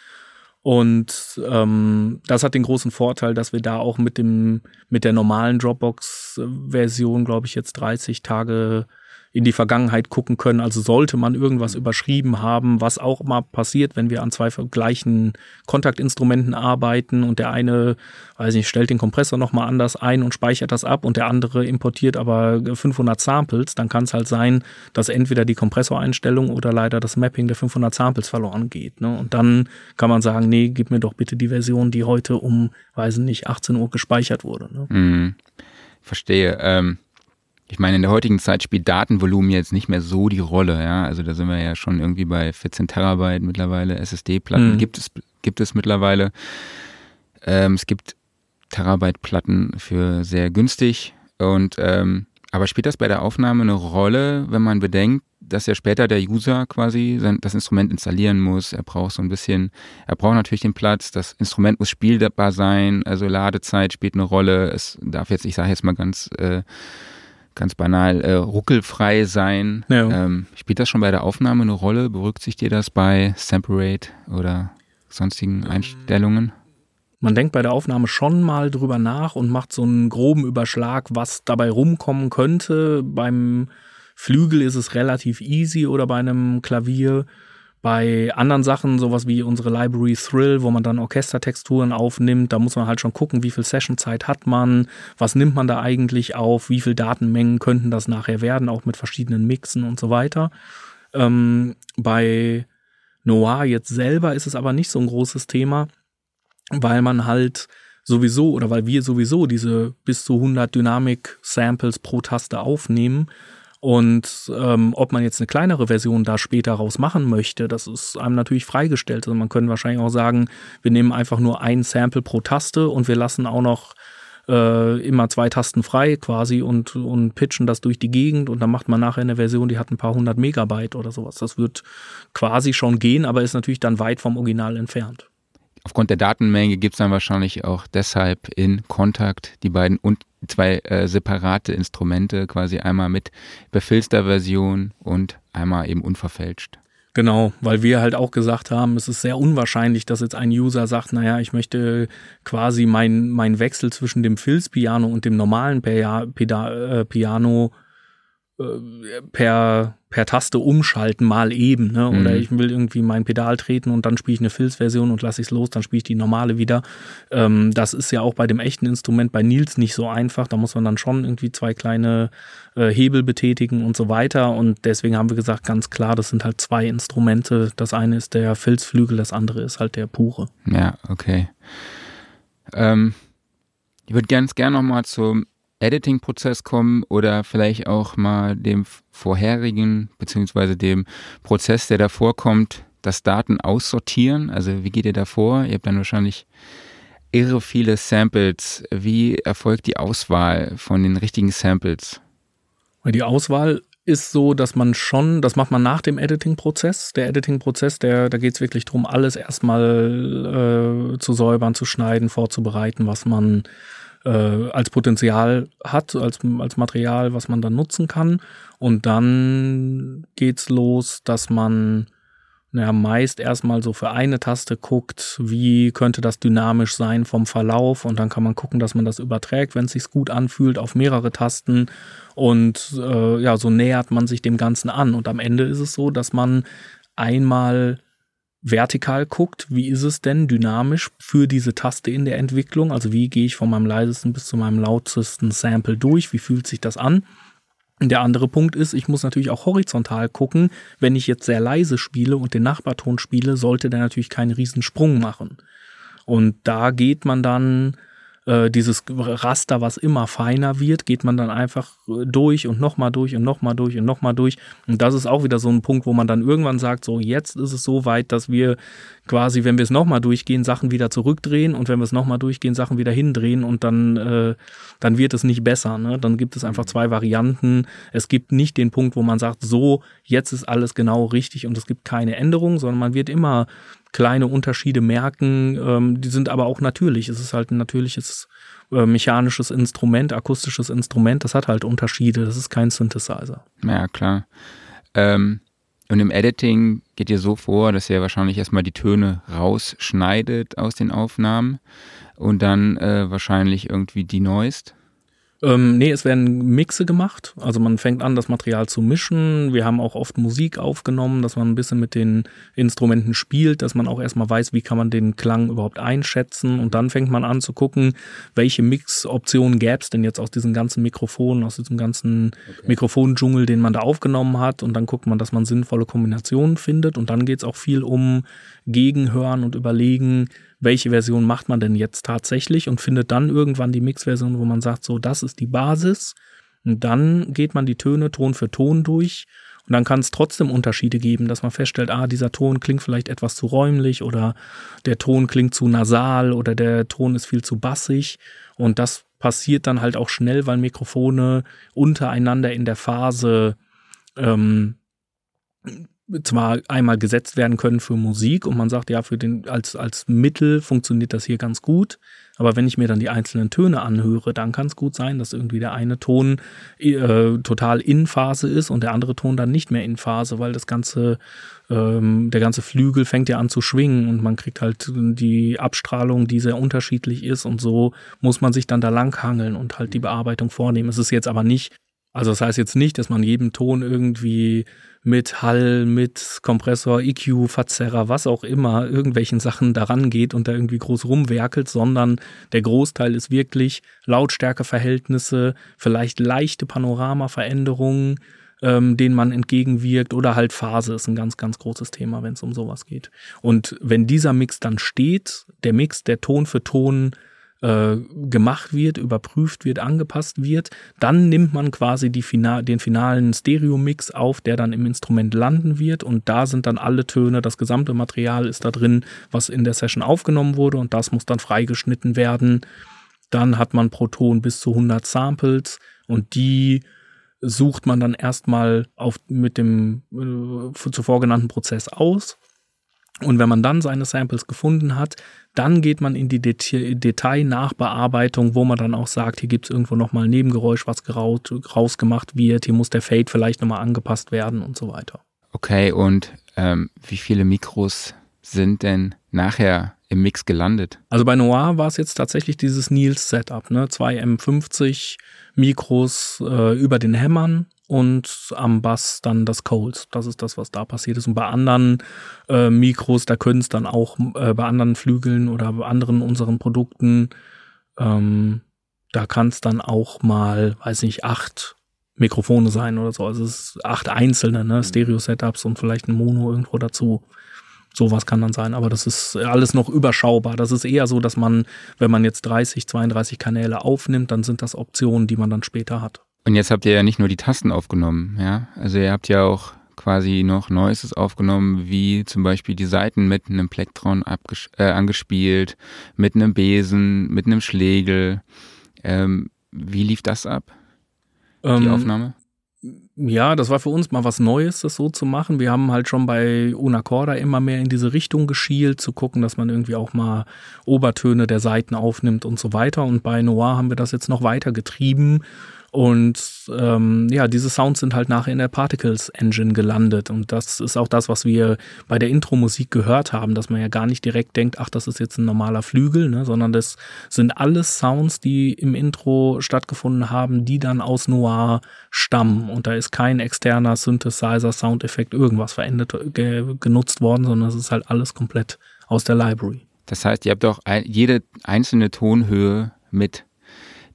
Und ähm, das hat den großen Vorteil, dass wir da auch mit dem mit der normalen Dropbox-Version, glaube ich, jetzt 30 Tage in die Vergangenheit gucken können. Also sollte man irgendwas überschrieben haben, was auch mal passiert, wenn wir an zwei gleichen Kontaktinstrumenten arbeiten und der eine, weiß nicht, stellt den Kompressor nochmal anders ein und speichert das ab und der andere importiert aber 500 Samples, dann kann es halt sein, dass entweder die Kompressoreinstellung oder leider das Mapping der 500 Samples verloren geht. Ne? Und dann kann man sagen, nee, gib mir doch bitte die Version, die heute um, weiß nicht, 18 Uhr gespeichert wurde. Ne? Mhm. Verstehe. Ähm ich meine, in der heutigen Zeit spielt Datenvolumen jetzt nicht mehr so die Rolle, ja. Also da sind wir ja schon irgendwie bei 14 Terabyte mittlerweile, SSD-Platten mhm. gibt es, gibt es mittlerweile. Ähm, es gibt Terabyte-Platten für sehr günstig und ähm, aber spielt das bei der Aufnahme eine Rolle, wenn man bedenkt, dass ja später der User quasi sein, das Instrument installieren muss. Er braucht so ein bisschen, er braucht natürlich den Platz, das Instrument muss spielbar sein, also Ladezeit spielt eine Rolle. Es darf jetzt, ich sage jetzt mal ganz, äh, ganz banal, äh, ruckelfrei sein. Ja. Ähm, spielt das schon bei der Aufnahme eine Rolle? Berücksichtigt ihr das bei Sample oder sonstigen Einstellungen? Man denkt bei der Aufnahme schon mal drüber nach und macht so einen groben Überschlag, was dabei rumkommen könnte. Beim Flügel ist es relativ easy oder bei einem Klavier. Bei anderen Sachen, sowas wie unsere Library Thrill, wo man dann Orchestertexturen aufnimmt, da muss man halt schon gucken, wie viel Sessionzeit hat man, was nimmt man da eigentlich auf, wie viel Datenmengen könnten das nachher werden, auch mit verschiedenen Mixen und so weiter. Ähm, bei Noir jetzt selber ist es aber nicht so ein großes Thema, weil man halt sowieso oder weil wir sowieso diese bis zu 100 Dynamik-Samples pro Taste aufnehmen und ähm, ob man jetzt eine kleinere Version da später raus machen möchte, das ist einem natürlich freigestellt. Also man könnte wahrscheinlich auch sagen, wir nehmen einfach nur ein Sample pro Taste und wir lassen auch noch äh, immer zwei Tasten frei quasi und, und pitchen das durch die Gegend und dann macht man nachher eine Version, die hat ein paar hundert Megabyte oder sowas. Das wird quasi schon gehen, aber ist natürlich dann weit vom Original entfernt. Aufgrund der Datenmenge gibt es dann wahrscheinlich auch deshalb in Kontakt die beiden und zwei äh, separate Instrumente, quasi einmal mit befilzter Version und einmal eben unverfälscht. Genau, weil wir halt auch gesagt haben, es ist sehr unwahrscheinlich, dass jetzt ein User sagt, naja, ich möchte quasi mein, mein Wechsel zwischen dem Filz-Piano und dem normalen Pia Pida äh, Piano per, per Taste umschalten, mal eben. Ne? Oder mhm. ich will irgendwie mein Pedal treten und dann spiele ich eine Filz-Version und lasse ich es los, dann spiele ich die normale wieder. Ähm, das ist ja auch bei dem echten Instrument bei Nils nicht so einfach. Da muss man dann schon irgendwie zwei kleine äh, Hebel betätigen und so weiter. Und deswegen haben wir gesagt, ganz klar, das sind halt zwei Instrumente. Das eine ist der Filzflügel, das andere ist halt der pure. Ja, okay. Ähm, ich würde ganz gerne nochmal zum Editing-Prozess kommen oder vielleicht auch mal dem vorherigen beziehungsweise dem Prozess, der davor kommt, das Daten aussortieren? Also wie geht ihr da vor? Ihr habt dann wahrscheinlich irre viele Samples. Wie erfolgt die Auswahl von den richtigen Samples? Die Auswahl ist so, dass man schon, das macht man nach dem Editing-Prozess. Der Editing-Prozess, der, da geht es wirklich darum, alles erstmal äh, zu säubern, zu schneiden, vorzubereiten, was man äh, als Potenzial hat, als, als Material, was man dann nutzen kann. Und dann geht's los, dass man ja, meist erstmal so für eine Taste guckt, wie könnte das dynamisch sein vom Verlauf. Und dann kann man gucken, dass man das überträgt, wenn es sich gut anfühlt, auf mehrere Tasten. Und äh, ja, so nähert man sich dem Ganzen an. Und am Ende ist es so, dass man einmal vertikal guckt, wie ist es denn dynamisch für diese Taste in der Entwicklung? Also wie gehe ich von meinem leisesten bis zu meinem lautesten Sample durch? Wie fühlt sich das an? Der andere Punkt ist, ich muss natürlich auch horizontal gucken. Wenn ich jetzt sehr leise spiele und den Nachbarton spiele, sollte der natürlich keinen riesen Sprung machen. Und da geht man dann äh, dieses Raster, was immer feiner wird, geht man dann einfach äh, durch und nochmal durch und nochmal durch und nochmal durch. Und das ist auch wieder so ein Punkt, wo man dann irgendwann sagt, so jetzt ist es so weit, dass wir quasi, wenn wir es nochmal durchgehen, Sachen wieder zurückdrehen und wenn wir es nochmal durchgehen, Sachen wieder hindrehen und dann, äh, dann wird es nicht besser. Ne? Dann gibt es einfach zwei Varianten. Es gibt nicht den Punkt, wo man sagt, so, jetzt ist alles genau richtig und es gibt keine Änderung, sondern man wird immer kleine Unterschiede merken. Ähm, die sind aber auch natürlich. Es ist halt ein natürliches äh, mechanisches Instrument, akustisches Instrument. Das hat halt Unterschiede. Das ist kein Synthesizer. Ja, klar. Ähm, und im Editing geht ihr so vor, dass ihr wahrscheinlich erstmal die Töne rausschneidet aus den Aufnahmen und dann äh, wahrscheinlich irgendwie die neuest. Ähm, nee, es werden Mixe gemacht. Also man fängt an, das Material zu mischen. Wir haben auch oft Musik aufgenommen, dass man ein bisschen mit den Instrumenten spielt, dass man auch erstmal weiß, wie kann man den Klang überhaupt einschätzen. Und dann fängt man an zu gucken, welche Mix-Optionen gäbe es denn jetzt aus diesen ganzen Mikrofonen, aus diesem ganzen okay. Mikrofondschungel, den man da aufgenommen hat. Und dann guckt man, dass man sinnvolle Kombinationen findet. Und dann geht es auch viel um Gegenhören und überlegen, welche Version macht man denn jetzt tatsächlich und findet dann irgendwann die Mix-Version, wo man sagt, so, das ist die Basis. Und dann geht man die Töne Ton für Ton durch und dann kann es trotzdem Unterschiede geben, dass man feststellt, ah, dieser Ton klingt vielleicht etwas zu räumlich oder der Ton klingt zu nasal oder der Ton ist viel zu bassig. Und das passiert dann halt auch schnell, weil Mikrofone untereinander in der Phase ähm, zwar einmal gesetzt werden können für Musik und man sagt, ja, für den, als, als Mittel funktioniert das hier ganz gut. Aber wenn ich mir dann die einzelnen Töne anhöre, dann kann es gut sein, dass irgendwie der eine Ton äh, total in Phase ist und der andere Ton dann nicht mehr in Phase, weil das ganze, ähm, der ganze Flügel fängt ja an zu schwingen und man kriegt halt die Abstrahlung, die sehr unterschiedlich ist und so muss man sich dann da langhangeln und halt die Bearbeitung vornehmen. Es ist jetzt aber nicht, also das heißt jetzt nicht, dass man jedem Ton irgendwie mit Hall, mit Kompressor, EQ, Verzerrer, was auch immer, irgendwelchen Sachen daran geht und da irgendwie groß rumwerkelt, sondern der Großteil ist wirklich Lautstärkeverhältnisse, vielleicht leichte Panoramaveränderungen, ähm, denen man entgegenwirkt oder halt Phase ist ein ganz, ganz großes Thema, wenn es um sowas geht. Und wenn dieser Mix dann steht, der Mix, der Ton für Ton äh, gemacht wird, überprüft wird, angepasst wird. Dann nimmt man quasi die final, den finalen Stereo-Mix auf, der dann im Instrument landen wird. Und da sind dann alle Töne, das gesamte Material ist da drin, was in der Session aufgenommen wurde. Und das muss dann freigeschnitten werden. Dann hat man pro Ton bis zu 100 Samples und die sucht man dann erstmal auf, mit dem äh, zuvor genannten Prozess aus. Und wenn man dann seine Samples gefunden hat, dann geht man in die Detailnachbearbeitung, wo man dann auch sagt, hier gibt es irgendwo nochmal ein Nebengeräusch, was rausgemacht wird, hier muss der Fade vielleicht nochmal angepasst werden und so weiter. Okay, und ähm, wie viele Mikros sind denn nachher im Mix gelandet? Also bei Noir war es jetzt tatsächlich dieses Niels Setup, ne? Zwei M50 Mikros äh, über den Hämmern und am Bass dann das Coles. Das ist das, was da passiert ist. Und bei anderen äh, Mikros, da können es dann auch äh, bei anderen Flügeln oder bei anderen unseren Produkten, ähm, da kann es dann auch mal, weiß nicht, acht Mikrofone sein oder so. Also es ist acht einzelne, ne, Stereo-Setups und vielleicht ein Mono irgendwo dazu. Sowas kann dann sein, aber das ist alles noch überschaubar. Das ist eher so, dass man, wenn man jetzt 30, 32 Kanäle aufnimmt, dann sind das Optionen, die man dann später hat. Und jetzt habt ihr ja nicht nur die Tasten aufgenommen, ja. Also ihr habt ja auch quasi noch Neues aufgenommen, wie zum Beispiel die Seiten mit einem Plektron äh, angespielt, mit einem Besen, mit einem Schlegel. Ähm, wie lief das ab? Die ähm, Aufnahme? Ja, das war für uns mal was Neues, das so zu machen. Wir haben halt schon bei Una Corda immer mehr in diese Richtung geschielt, zu gucken, dass man irgendwie auch mal Obertöne der Seiten aufnimmt und so weiter. Und bei Noir haben wir das jetzt noch weiter getrieben und ähm, ja, diese Sounds sind halt nachher in der Particles Engine gelandet. Und das ist auch das, was wir bei der Intro-Musik gehört haben, dass man ja gar nicht direkt denkt, ach, das ist jetzt ein normaler Flügel, ne? sondern das sind alles Sounds, die im Intro stattgefunden haben, die dann aus Noir stammen. Und da ist kein externer Synthesizer, Soundeffekt, irgendwas verändert, ge genutzt worden, sondern es ist halt alles komplett aus der Library. Das heißt, ihr habt auch jede einzelne Tonhöhe mit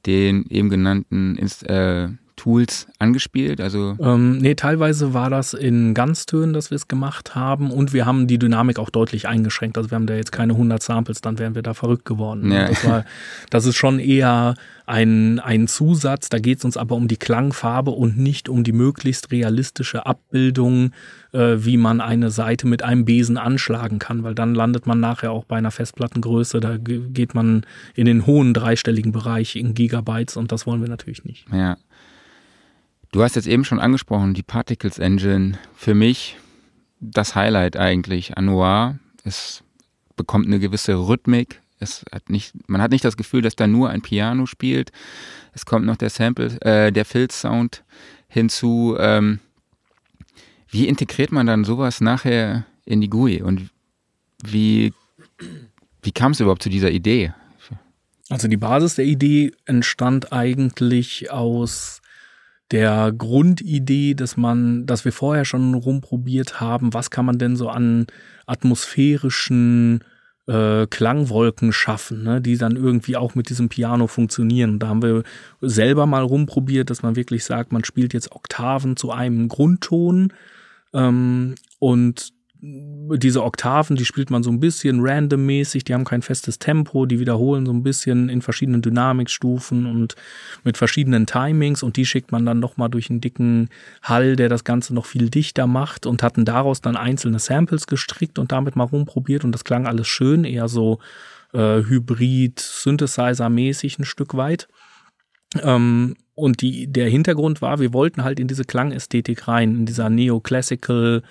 den eben genannten äh, Tools angespielt? Also ähm, nee, teilweise war das in Ganztönen, dass wir es gemacht haben und wir haben die Dynamik auch deutlich eingeschränkt. Also wir haben da jetzt keine 100 Samples, dann wären wir da verrückt geworden. Ja. Das, war, das ist schon eher ein, ein Zusatz, da geht es uns aber um die Klangfarbe und nicht um die möglichst realistische Abbildung, äh, wie man eine Seite mit einem Besen anschlagen kann, weil dann landet man nachher auch bei einer Festplattengröße, da geht man in den hohen dreistelligen Bereich in Gigabytes und das wollen wir natürlich nicht. Ja. Du hast jetzt eben schon angesprochen, die Particles Engine. Für mich das Highlight eigentlich an Noir. Es bekommt eine gewisse Rhythmik. Es hat nicht, man hat nicht das Gefühl, dass da nur ein Piano spielt. Es kommt noch der Sample, äh, der Filz-Sound hinzu. Ähm, wie integriert man dann sowas nachher in die GUI und wie, wie kam es überhaupt zu dieser Idee? Also die Basis der Idee entstand eigentlich aus der Grundidee, dass man, dass wir vorher schon rumprobiert haben, was kann man denn so an atmosphärischen äh, Klangwolken schaffen, ne, die dann irgendwie auch mit diesem Piano funktionieren. Da haben wir selber mal rumprobiert, dass man wirklich sagt, man spielt jetzt Oktaven zu einem Grundton ähm, und diese Oktaven, die spielt man so ein bisschen randommäßig, die haben kein festes Tempo, die wiederholen so ein bisschen in verschiedenen Dynamikstufen und mit verschiedenen Timings und die schickt man dann nochmal durch einen dicken Hall, der das Ganze noch viel dichter macht und hatten daraus dann einzelne Samples gestrickt und damit mal rumprobiert und das klang alles schön, eher so äh, Hybrid, Synthesizer-mäßig ein Stück weit. Ähm, und die, der Hintergrund war, wir wollten halt in diese Klangästhetik rein, in dieser Neoclassical,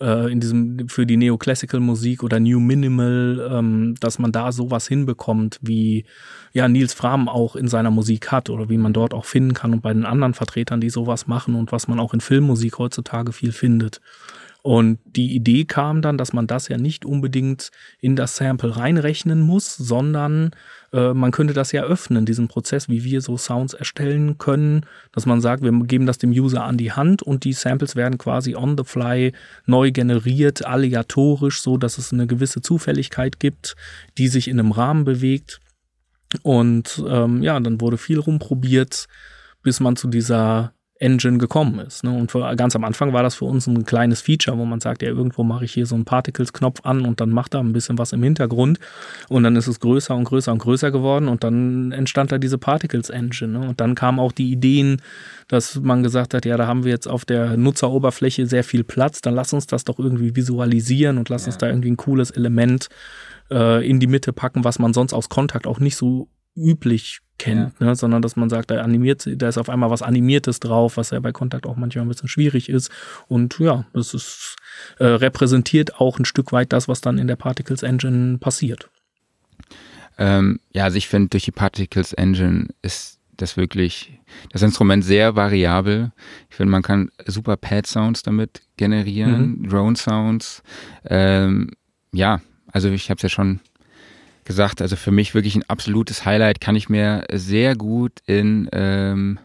äh, in diesem für die Neoclassical Musik oder New Minimal, ähm, dass man da sowas hinbekommt, wie ja Nils Fram auch in seiner Musik hat oder wie man dort auch finden kann und bei den anderen Vertretern, die sowas machen und was man auch in Filmmusik heutzutage viel findet. Und die Idee kam dann, dass man das ja nicht unbedingt in das Sample reinrechnen muss, sondern äh, man könnte das ja öffnen, diesen Prozess, wie wir so Sounds erstellen können, dass man sagt, wir geben das dem User an die Hand und die Samples werden quasi on the fly neu generiert, aleatorisch, so dass es eine gewisse Zufälligkeit gibt, die sich in einem Rahmen bewegt. Und ähm, ja, dann wurde viel rumprobiert, bis man zu dieser Engine gekommen ist. Ne? Und für, ganz am Anfang war das für uns ein kleines Feature, wo man sagt, ja, irgendwo mache ich hier so einen Particles-Knopf an und dann macht da ein bisschen was im Hintergrund. Und dann ist es größer und größer und größer geworden und dann entstand da diese Particles-Engine. Ne? Und dann kamen auch die Ideen, dass man gesagt hat, ja, da haben wir jetzt auf der Nutzeroberfläche sehr viel Platz, dann lass uns das doch irgendwie visualisieren und lass ja. uns da irgendwie ein cooles Element äh, in die Mitte packen, was man sonst aus Kontakt auch nicht so üblich kennt, ja. ne? sondern dass man sagt, da animiert, da ist auf einmal was Animiertes drauf, was ja bei Kontakt auch manchmal ein bisschen schwierig ist. Und ja, das ist äh, repräsentiert auch ein Stück weit das, was dann in der Particles Engine passiert. Ähm, ja, also ich finde, durch die Particles Engine ist das wirklich das Instrument sehr variabel. Ich finde, man kann super Pad-Sounds damit generieren, mhm. Drone-Sounds. Ähm, ja, also ich habe es ja schon gesagt, also für mich wirklich ein absolutes Highlight, kann ich mir sehr gut in ähm,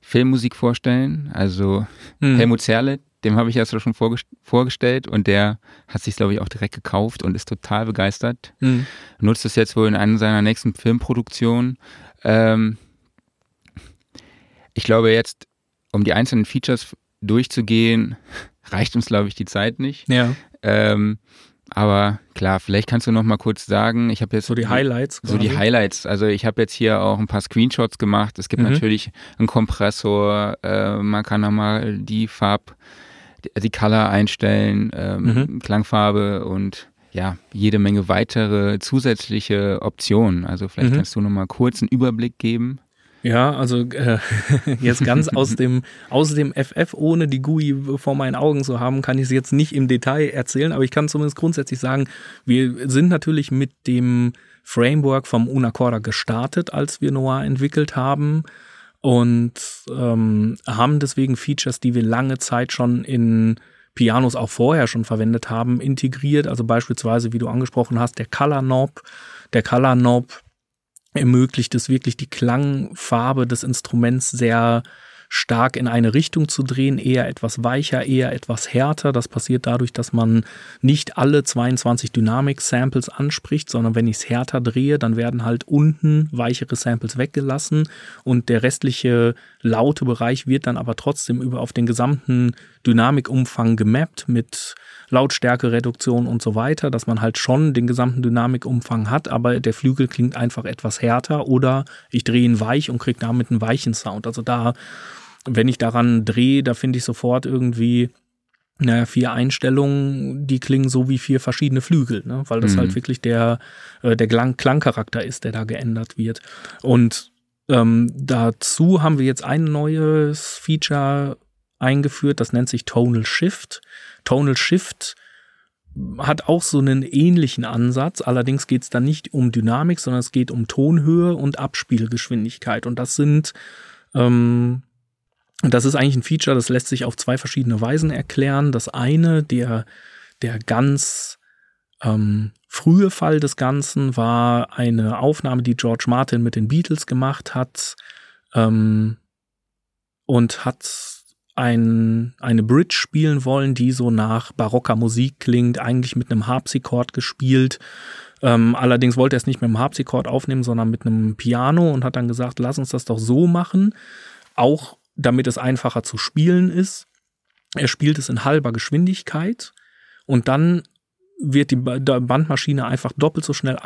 Filmmusik vorstellen. Also hm. Helmut Zerle, dem habe ich ja schon vorgestellt und der hat sich, glaube ich, auch direkt gekauft und ist total begeistert. Hm. Nutzt es jetzt wohl in einer seiner nächsten Filmproduktionen. Ähm, ich glaube jetzt, um die einzelnen Features durchzugehen, reicht uns, glaube ich, die Zeit nicht. Ja. Ähm, aber klar, vielleicht kannst du noch mal kurz sagen, ich habe jetzt so die Highlights. So die Highlights. Also ich habe jetzt hier auch ein paar Screenshots gemacht. Es gibt mhm. natürlich einen Kompressor, äh, man kann noch mal die Farb, die, die Color einstellen, ähm, mhm. Klangfarbe und ja, jede Menge weitere zusätzliche Optionen. Also vielleicht mhm. kannst du noch mal kurz einen Überblick geben. Ja, also äh, jetzt ganz aus dem, aus dem FF, ohne die GUI vor meinen Augen zu haben, kann ich es jetzt nicht im Detail erzählen, aber ich kann zumindest grundsätzlich sagen, wir sind natürlich mit dem Framework vom Unacorda gestartet, als wir Noir entwickelt haben und ähm, haben deswegen Features, die wir lange Zeit schon in Pianos auch vorher schon verwendet haben, integriert. Also beispielsweise, wie du angesprochen hast, der Color Knob. Der Color Knob ermöglicht es wirklich die Klangfarbe des Instruments sehr stark in eine Richtung zu drehen, eher etwas weicher, eher etwas härter. Das passiert dadurch, dass man nicht alle 22 Dynamik-Samples anspricht, sondern wenn ich es härter drehe, dann werden halt unten weichere Samples weggelassen und der restliche laute Bereich wird dann aber trotzdem über auf den gesamten Dynamikumfang gemappt mit Lautstärke-Reduktion und so weiter, dass man halt schon den gesamten Dynamikumfang hat, aber der Flügel klingt einfach etwas härter oder ich drehe ihn weich und kriege damit einen weichen Sound. Also da, wenn ich daran drehe, da finde ich sofort irgendwie naja, vier Einstellungen, die klingen so wie vier verschiedene Flügel, ne? weil das halt mhm. halt wirklich der, äh, der Klang Klangcharakter ist, der da geändert wird. Und ähm, dazu haben wir jetzt ein neues Feature eingeführt, das nennt sich Tonal Shift. Tonal Shift hat auch so einen ähnlichen Ansatz. Allerdings geht es da nicht um Dynamik, sondern es geht um Tonhöhe und Abspielgeschwindigkeit. Und das sind, ähm, das ist eigentlich ein Feature, das lässt sich auf zwei verschiedene Weisen erklären. Das eine, der, der ganz ähm, frühe Fall des Ganzen war eine Aufnahme, die George Martin mit den Beatles gemacht hat ähm, und hat ein, eine Bridge spielen wollen, die so nach barocker Musik klingt, eigentlich mit einem Harpsichord gespielt. Ähm, allerdings wollte er es nicht mit einem Harpsichord aufnehmen, sondern mit einem Piano und hat dann gesagt, lass uns das doch so machen, auch damit es einfacher zu spielen ist. Er spielt es in halber Geschwindigkeit und dann wird die Bandmaschine einfach doppelt so schnell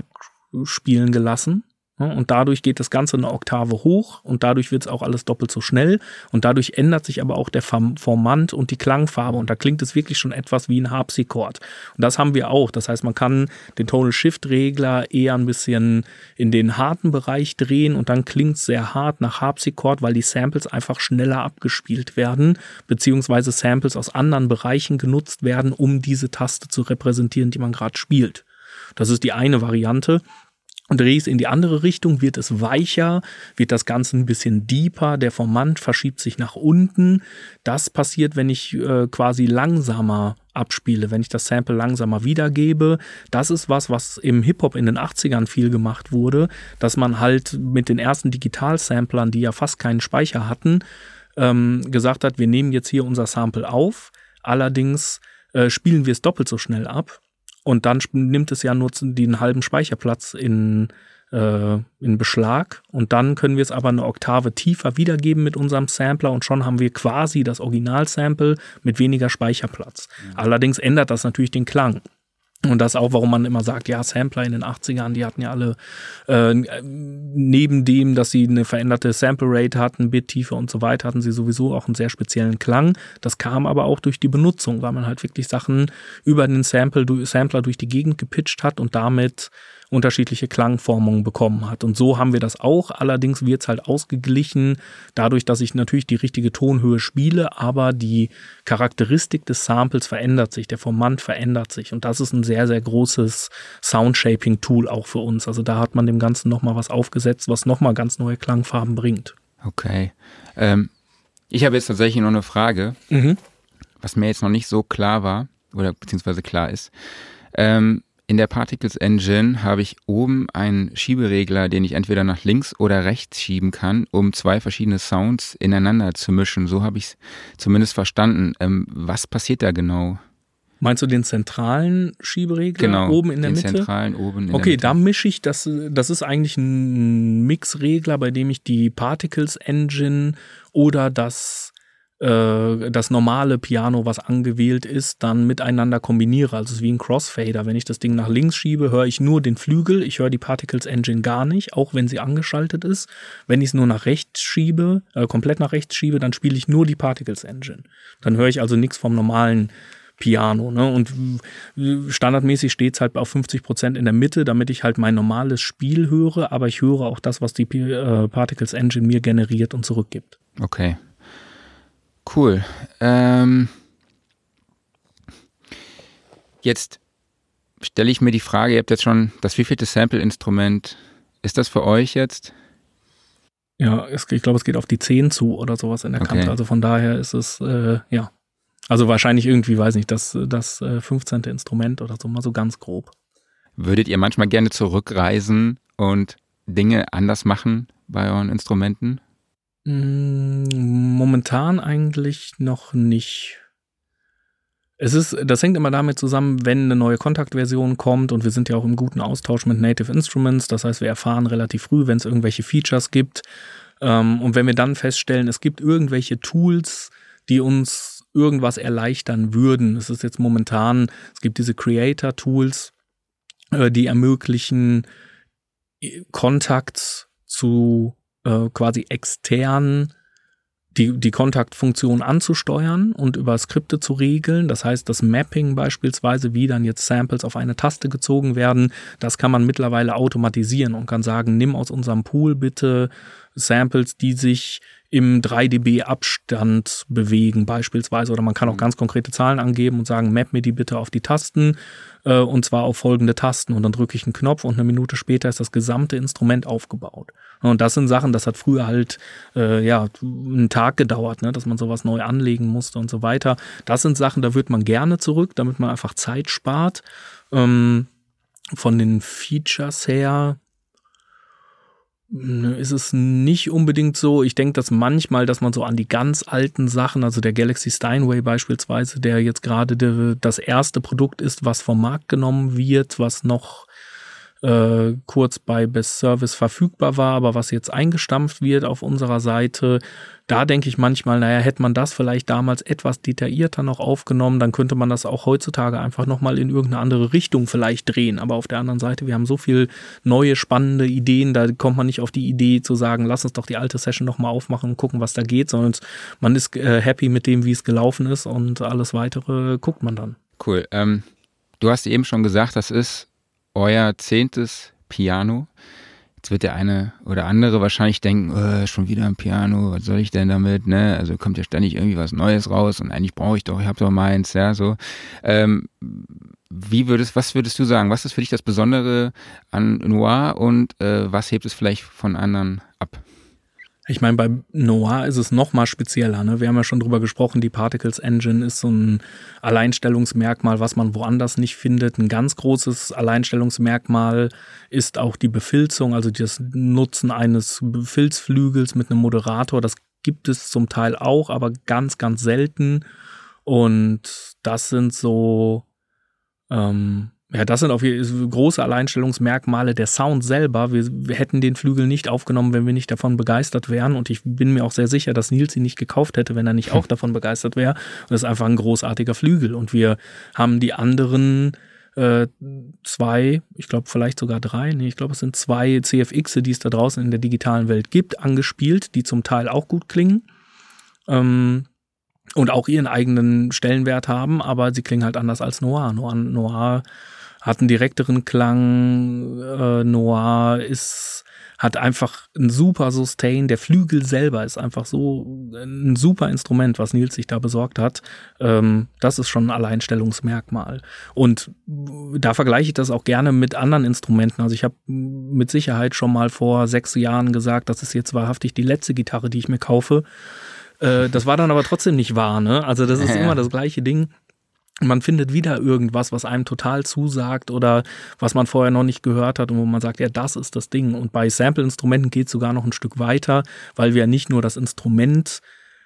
abspielen gelassen und dadurch geht das Ganze eine Oktave hoch und dadurch wird es auch alles doppelt so schnell. Und dadurch ändert sich aber auch der Formant und die Klangfarbe. Und da klingt es wirklich schon etwas wie ein Harpsichord. Und das haben wir auch. Das heißt, man kann den Tonal Shift Regler eher ein bisschen in den harten Bereich drehen und dann klingt es sehr hart nach Harpsichord, weil die Samples einfach schneller abgespielt werden, beziehungsweise Samples aus anderen Bereichen genutzt werden, um diese Taste zu repräsentieren, die man gerade spielt. Das ist die eine Variante und drehst in die andere Richtung, wird es weicher, wird das Ganze ein bisschen deeper, der Formant verschiebt sich nach unten. Das passiert, wenn ich äh, quasi langsamer abspiele, wenn ich das Sample langsamer wiedergebe. Das ist was, was im Hip-Hop in den 80ern viel gemacht wurde, dass man halt mit den ersten Digital-Samplern, die ja fast keinen Speicher hatten, ähm, gesagt hat, wir nehmen jetzt hier unser Sample auf, allerdings äh, spielen wir es doppelt so schnell ab und dann nimmt es ja nur den halben Speicherplatz in, äh, in Beschlag. Und dann können wir es aber eine Oktave tiefer wiedergeben mit unserem Sampler und schon haben wir quasi das Original-Sample mit weniger Speicherplatz. Mhm. Allerdings ändert das natürlich den Klang. Und das auch, warum man immer sagt, ja, Sampler in den 80ern, die hatten ja alle äh, neben dem, dass sie eine veränderte Sample Rate hatten, Bittiefe und so weiter, hatten sie sowieso auch einen sehr speziellen Klang. Das kam aber auch durch die Benutzung, weil man halt wirklich Sachen über den Sample, Sampler durch die Gegend gepitcht hat und damit unterschiedliche Klangformungen bekommen hat. Und so haben wir das auch. Allerdings wird es halt ausgeglichen dadurch, dass ich natürlich die richtige Tonhöhe spiele, aber die Charakteristik des Samples verändert sich, der Formant verändert sich. Und das ist ein sehr, sehr großes Soundshaping-Tool auch für uns. Also da hat man dem Ganzen nochmal was aufgesetzt, was nochmal ganz neue Klangfarben bringt. Okay. Ähm, ich habe jetzt tatsächlich noch eine Frage, mhm. was mir jetzt noch nicht so klar war oder beziehungsweise klar ist. Ähm, in der Particles Engine habe ich oben einen Schieberegler, den ich entweder nach links oder rechts schieben kann, um zwei verschiedene Sounds ineinander zu mischen. So habe ich es zumindest verstanden. Ähm, was passiert da genau? Meinst du den zentralen Schieberegler genau, oben in der den Mitte? zentralen oben in okay, der Mitte. da mische ich das. Das ist eigentlich ein Mixregler, bei dem ich die Particles Engine oder das äh, das normale Piano, was angewählt ist, dann miteinander kombiniere. Also es ist wie ein Crossfader. Wenn ich das Ding nach links schiebe, höre ich nur den Flügel. Ich höre die Particles Engine gar nicht, auch wenn sie angeschaltet ist. Wenn ich es nur nach rechts schiebe, äh, komplett nach rechts schiebe, dann spiele ich nur die Particles Engine. Dann höre ich also nichts vom normalen Piano. Ne? Und standardmäßig steht es halt auf 50 Prozent in der Mitte, damit ich halt mein normales Spiel höre, aber ich höre auch das, was die äh, Particles Engine mir generiert und zurückgibt. Okay. Cool. Ähm, jetzt stelle ich mir die Frage, ihr habt jetzt schon das wievielte Sample-Instrument. Ist das für euch jetzt? Ja, es, ich glaube, es geht auf die 10 zu oder sowas in der okay. Kante. Also von daher ist es, äh, ja. Also wahrscheinlich irgendwie, weiß nicht, das, das äh, 15. Instrument oder so, mal so ganz grob. Würdet ihr manchmal gerne zurückreisen und Dinge anders machen bei euren Instrumenten? Mm, momentan eigentlich noch nicht. Es ist, das hängt immer damit zusammen, wenn eine neue Kontaktversion kommt und wir sind ja auch im guten Austausch mit Native Instruments. Das heißt, wir erfahren relativ früh, wenn es irgendwelche Features gibt. Ähm, und wenn wir dann feststellen, es gibt irgendwelche Tools, die uns irgendwas erleichtern würden. Es ist jetzt momentan, es gibt diese Creator-Tools, äh, die ermöglichen, Kontakt zu äh, quasi extern die, die Kontaktfunktion anzusteuern und über Skripte zu regeln. Das heißt, das Mapping beispielsweise, wie dann jetzt Samples auf eine Taste gezogen werden, das kann man mittlerweile automatisieren und kann sagen, nimm aus unserem Pool bitte Samples, die sich im 3 dB Abstand bewegen beispielsweise. Oder man kann auch mhm. ganz konkrete Zahlen angeben und sagen, map mir die bitte auf die Tasten äh, und zwar auf folgende Tasten. Und dann drücke ich einen Knopf und eine Minute später ist das gesamte Instrument aufgebaut. Und das sind Sachen, das hat früher halt äh, ja einen Tag gedauert, ne, dass man sowas neu anlegen musste und so weiter. Das sind Sachen, da wird man gerne zurück, damit man einfach Zeit spart. Ähm, von den Features her ist es nicht unbedingt so. Ich denke, dass manchmal, dass man so an die ganz alten Sachen, also der Galaxy Steinway beispielsweise, der jetzt gerade das erste Produkt ist, was vom Markt genommen wird, was noch äh, kurz bei Best Service verfügbar war, aber was jetzt eingestampft wird auf unserer Seite, da denke ich manchmal, naja, hätte man das vielleicht damals etwas detaillierter noch aufgenommen, dann könnte man das auch heutzutage einfach nochmal in irgendeine andere Richtung vielleicht drehen. Aber auf der anderen Seite, wir haben so viel neue, spannende Ideen, da kommt man nicht auf die Idee zu sagen, lass uns doch die alte Session nochmal aufmachen und gucken, was da geht, sondern man ist äh, happy mit dem, wie es gelaufen ist und alles weitere guckt man dann. Cool. Ähm, du hast eben schon gesagt, das ist euer zehntes Piano. Jetzt wird der eine oder andere wahrscheinlich denken, oh, schon wieder ein Piano, was soll ich denn damit? Ne? Also kommt ja ständig irgendwie was Neues raus und eigentlich brauche ich doch, ich habe doch meins, ja so. Ähm, wie würdest, was würdest du sagen? Was ist für dich das Besondere an Noir und äh, was hebt es vielleicht von anderen ab? Ich meine, bei Noir ist es noch mal spezieller. Ne? Wir haben ja schon drüber gesprochen, die Particles Engine ist so ein Alleinstellungsmerkmal, was man woanders nicht findet. Ein ganz großes Alleinstellungsmerkmal ist auch die Befilzung, also das Nutzen eines Filzflügels mit einem Moderator. Das gibt es zum Teil auch, aber ganz, ganz selten. Und das sind so ähm, ja, das sind auf jeden große Alleinstellungsmerkmale. Der Sound selber, wir, wir, hätten den Flügel nicht aufgenommen, wenn wir nicht davon begeistert wären. Und ich bin mir auch sehr sicher, dass Nils ihn nicht gekauft hätte, wenn er nicht auch davon begeistert wäre. Und das ist einfach ein großartiger Flügel. Und wir haben die anderen äh, zwei, ich glaube vielleicht sogar drei, nee, ich glaube es sind zwei CFX, die es da draußen in der digitalen Welt gibt, angespielt, die zum Teil auch gut klingen. Ähm, und auch ihren eigenen Stellenwert haben, aber sie klingen halt anders als Noir. Noir, Noir hat einen direkteren Klang. Äh, Noir ist hat einfach ein super Sustain. Der Flügel selber ist einfach so ein super Instrument, was Nils sich da besorgt hat. Ähm, das ist schon ein Alleinstellungsmerkmal. Und da vergleiche ich das auch gerne mit anderen Instrumenten. Also ich habe mit Sicherheit schon mal vor sechs Jahren gesagt, das ist jetzt wahrhaftig die letzte Gitarre, die ich mir kaufe. Äh, das war dann aber trotzdem nicht wahr. Ne? Also das ist immer das gleiche Ding man findet wieder irgendwas, was einem total zusagt oder was man vorher noch nicht gehört hat und wo man sagt, ja, das ist das Ding. Und bei Sample-Instrumenten geht es sogar noch ein Stück weiter, weil wir nicht nur das Instrument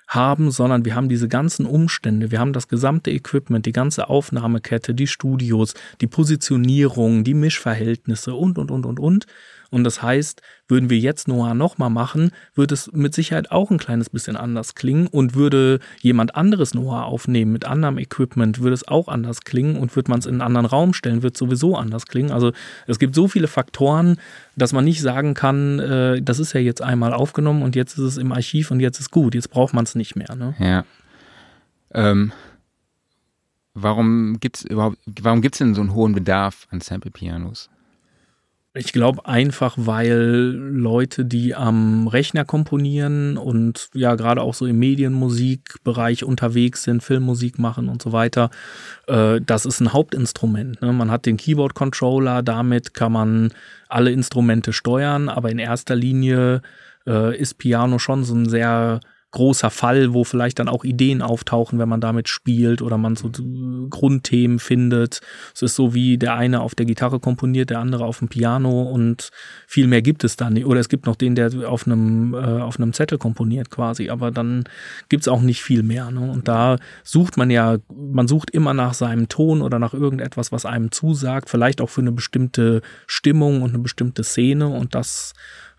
haben, sondern wir haben diese ganzen Umstände, wir haben das gesamte Equipment, die ganze Aufnahmekette, die Studios, die Positionierung, die Mischverhältnisse und, und, und, und, und. Und das heißt, würden wir jetzt Noah nochmal machen, würde es mit Sicherheit auch ein kleines bisschen anders klingen und würde jemand anderes Noah aufnehmen mit anderem Equipment, würde es auch anders klingen und würde man es in einen anderen Raum stellen, wird sowieso anders klingen. Also es gibt so viele Faktoren, dass man nicht sagen kann, äh, das ist ja jetzt einmal aufgenommen und jetzt ist es im Archiv und jetzt ist gut, jetzt braucht man es nicht mehr. Ne? Ja. Ähm, warum gibt es überhaupt, warum gibt es denn so einen hohen Bedarf an Sample-Pianos? Ich glaube einfach, weil Leute, die am Rechner komponieren und ja gerade auch so im Medienmusikbereich unterwegs sind, Filmmusik machen und so weiter, äh, das ist ein Hauptinstrument. Ne? Man hat den Keyboard-Controller, damit kann man alle Instrumente steuern, aber in erster Linie äh, ist Piano schon so ein sehr großer Fall, wo vielleicht dann auch Ideen auftauchen, wenn man damit spielt oder man so Grundthemen findet. Es ist so wie der eine auf der Gitarre komponiert, der andere auf dem Piano und viel mehr gibt es dann nicht. Oder es gibt noch den, der auf einem, äh, auf einem Zettel komponiert quasi, aber dann gibt es auch nicht viel mehr. Ne? Und da sucht man ja, man sucht immer nach seinem Ton oder nach irgendetwas, was einem zusagt, vielleicht auch für eine bestimmte Stimmung und eine bestimmte Szene und das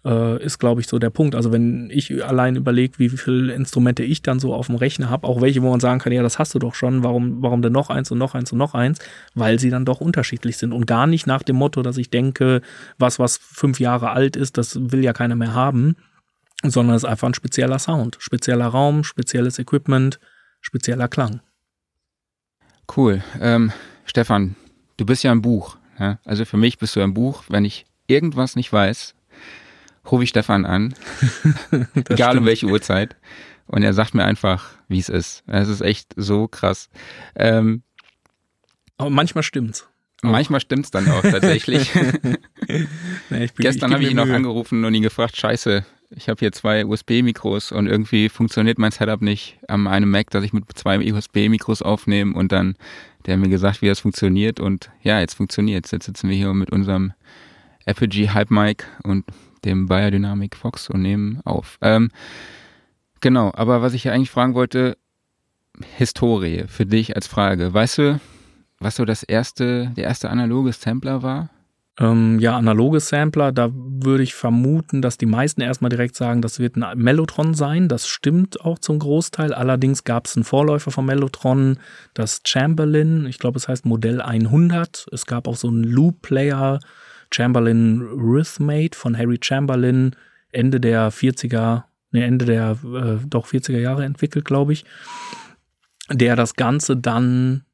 äh, ist, glaube ich, so der Punkt. Also wenn ich allein überlege, wie viele Instrumente ich dann so auf dem Rechner habe, auch welche, wo man sagen kann, ja, das hast du doch schon, warum, warum denn noch eins und noch eins und noch eins? Weil sie dann doch unterschiedlich sind und gar nicht nach dem Motto, dass ich denke, was, was fünf Jahre alt ist, das will ja keiner mehr haben, sondern es ist einfach ein spezieller Sound, spezieller Raum, spezielles Equipment, spezieller Klang. Cool. Ähm, Stefan, du bist ja ein Buch. Ja? Also für mich bist du ein Buch. Wenn ich irgendwas nicht weiß, rufe ich Stefan an, egal stimmt. um welche Uhrzeit. Und er sagt mir einfach, wie es ist. Es ist echt so krass. Ähm, Aber manchmal stimmt's. Manchmal stimmt's dann auch tatsächlich. nee, Gestern habe ich ihn noch angerufen und ihn gefragt, scheiße, ich habe hier zwei USB-Mikros und irgendwie funktioniert mein Setup nicht am einem Mac, dass ich mit zwei USB-Mikros aufnehme und dann der hat mir gesagt, wie das funktioniert und ja, jetzt funktioniert Jetzt sitzen wir hier mit unserem Apogee Hype Mic und dem Biodynamic Fox und nehmen auf. Ähm, genau, aber was ich ja eigentlich fragen wollte, Historie für dich als Frage. Weißt du, was so das erste, der erste analoge Sampler war? Ähm, ja, analoge Sampler, da würde ich vermuten, dass die meisten erstmal direkt sagen, das wird ein Mellotron sein. Das stimmt auch zum Großteil. Allerdings gab es einen Vorläufer von Mellotron, das Chamberlain. Ich glaube, es heißt Modell 100. Es gab auch so einen Loop-Player, Chamberlain Rhythmate von Harry Chamberlain, Ende der 40er, ne, Ende der äh, doch 40er Jahre entwickelt, glaube ich. Der das Ganze dann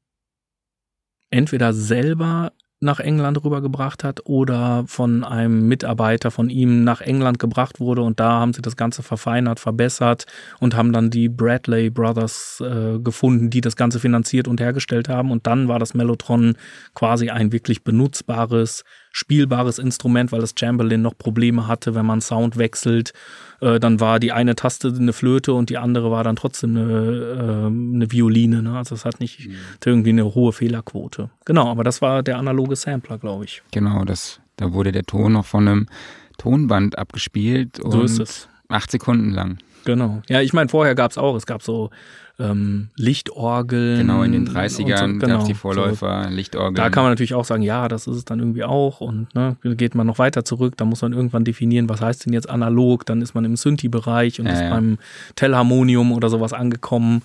entweder selber nach England rübergebracht hat oder von einem Mitarbeiter von ihm nach England gebracht wurde und da haben sie das Ganze verfeinert, verbessert und haben dann die Bradley Brothers äh, gefunden, die das Ganze finanziert und hergestellt haben und dann war das Mellotron quasi ein wirklich benutzbares, spielbares Instrument, weil das Chamberlain noch Probleme hatte, wenn man Sound wechselt äh, dann war die eine Taste eine Flöte und die andere war dann trotzdem eine, äh, eine Violine. Ne? Also es hat nicht mhm. irgendwie eine hohe Fehlerquote. Genau, aber das war der analoge Sampler, glaube ich. Genau, das, da wurde der Ton noch von einem Tonband abgespielt und so ist es. acht Sekunden lang. Genau. Ja, ich meine, vorher gab es auch, es gab so ähm, Lichtorgeln. Genau, in den 30ern so, genau, die Vorläufer, so. Lichtorgeln. Da kann man natürlich auch sagen, ja, das ist es dann irgendwie auch. Und ne, geht man noch weiter zurück, da muss man irgendwann definieren, was heißt denn jetzt analog, dann ist man im Synthi-Bereich und ja, ist ja. beim Telharmonium oder sowas angekommen,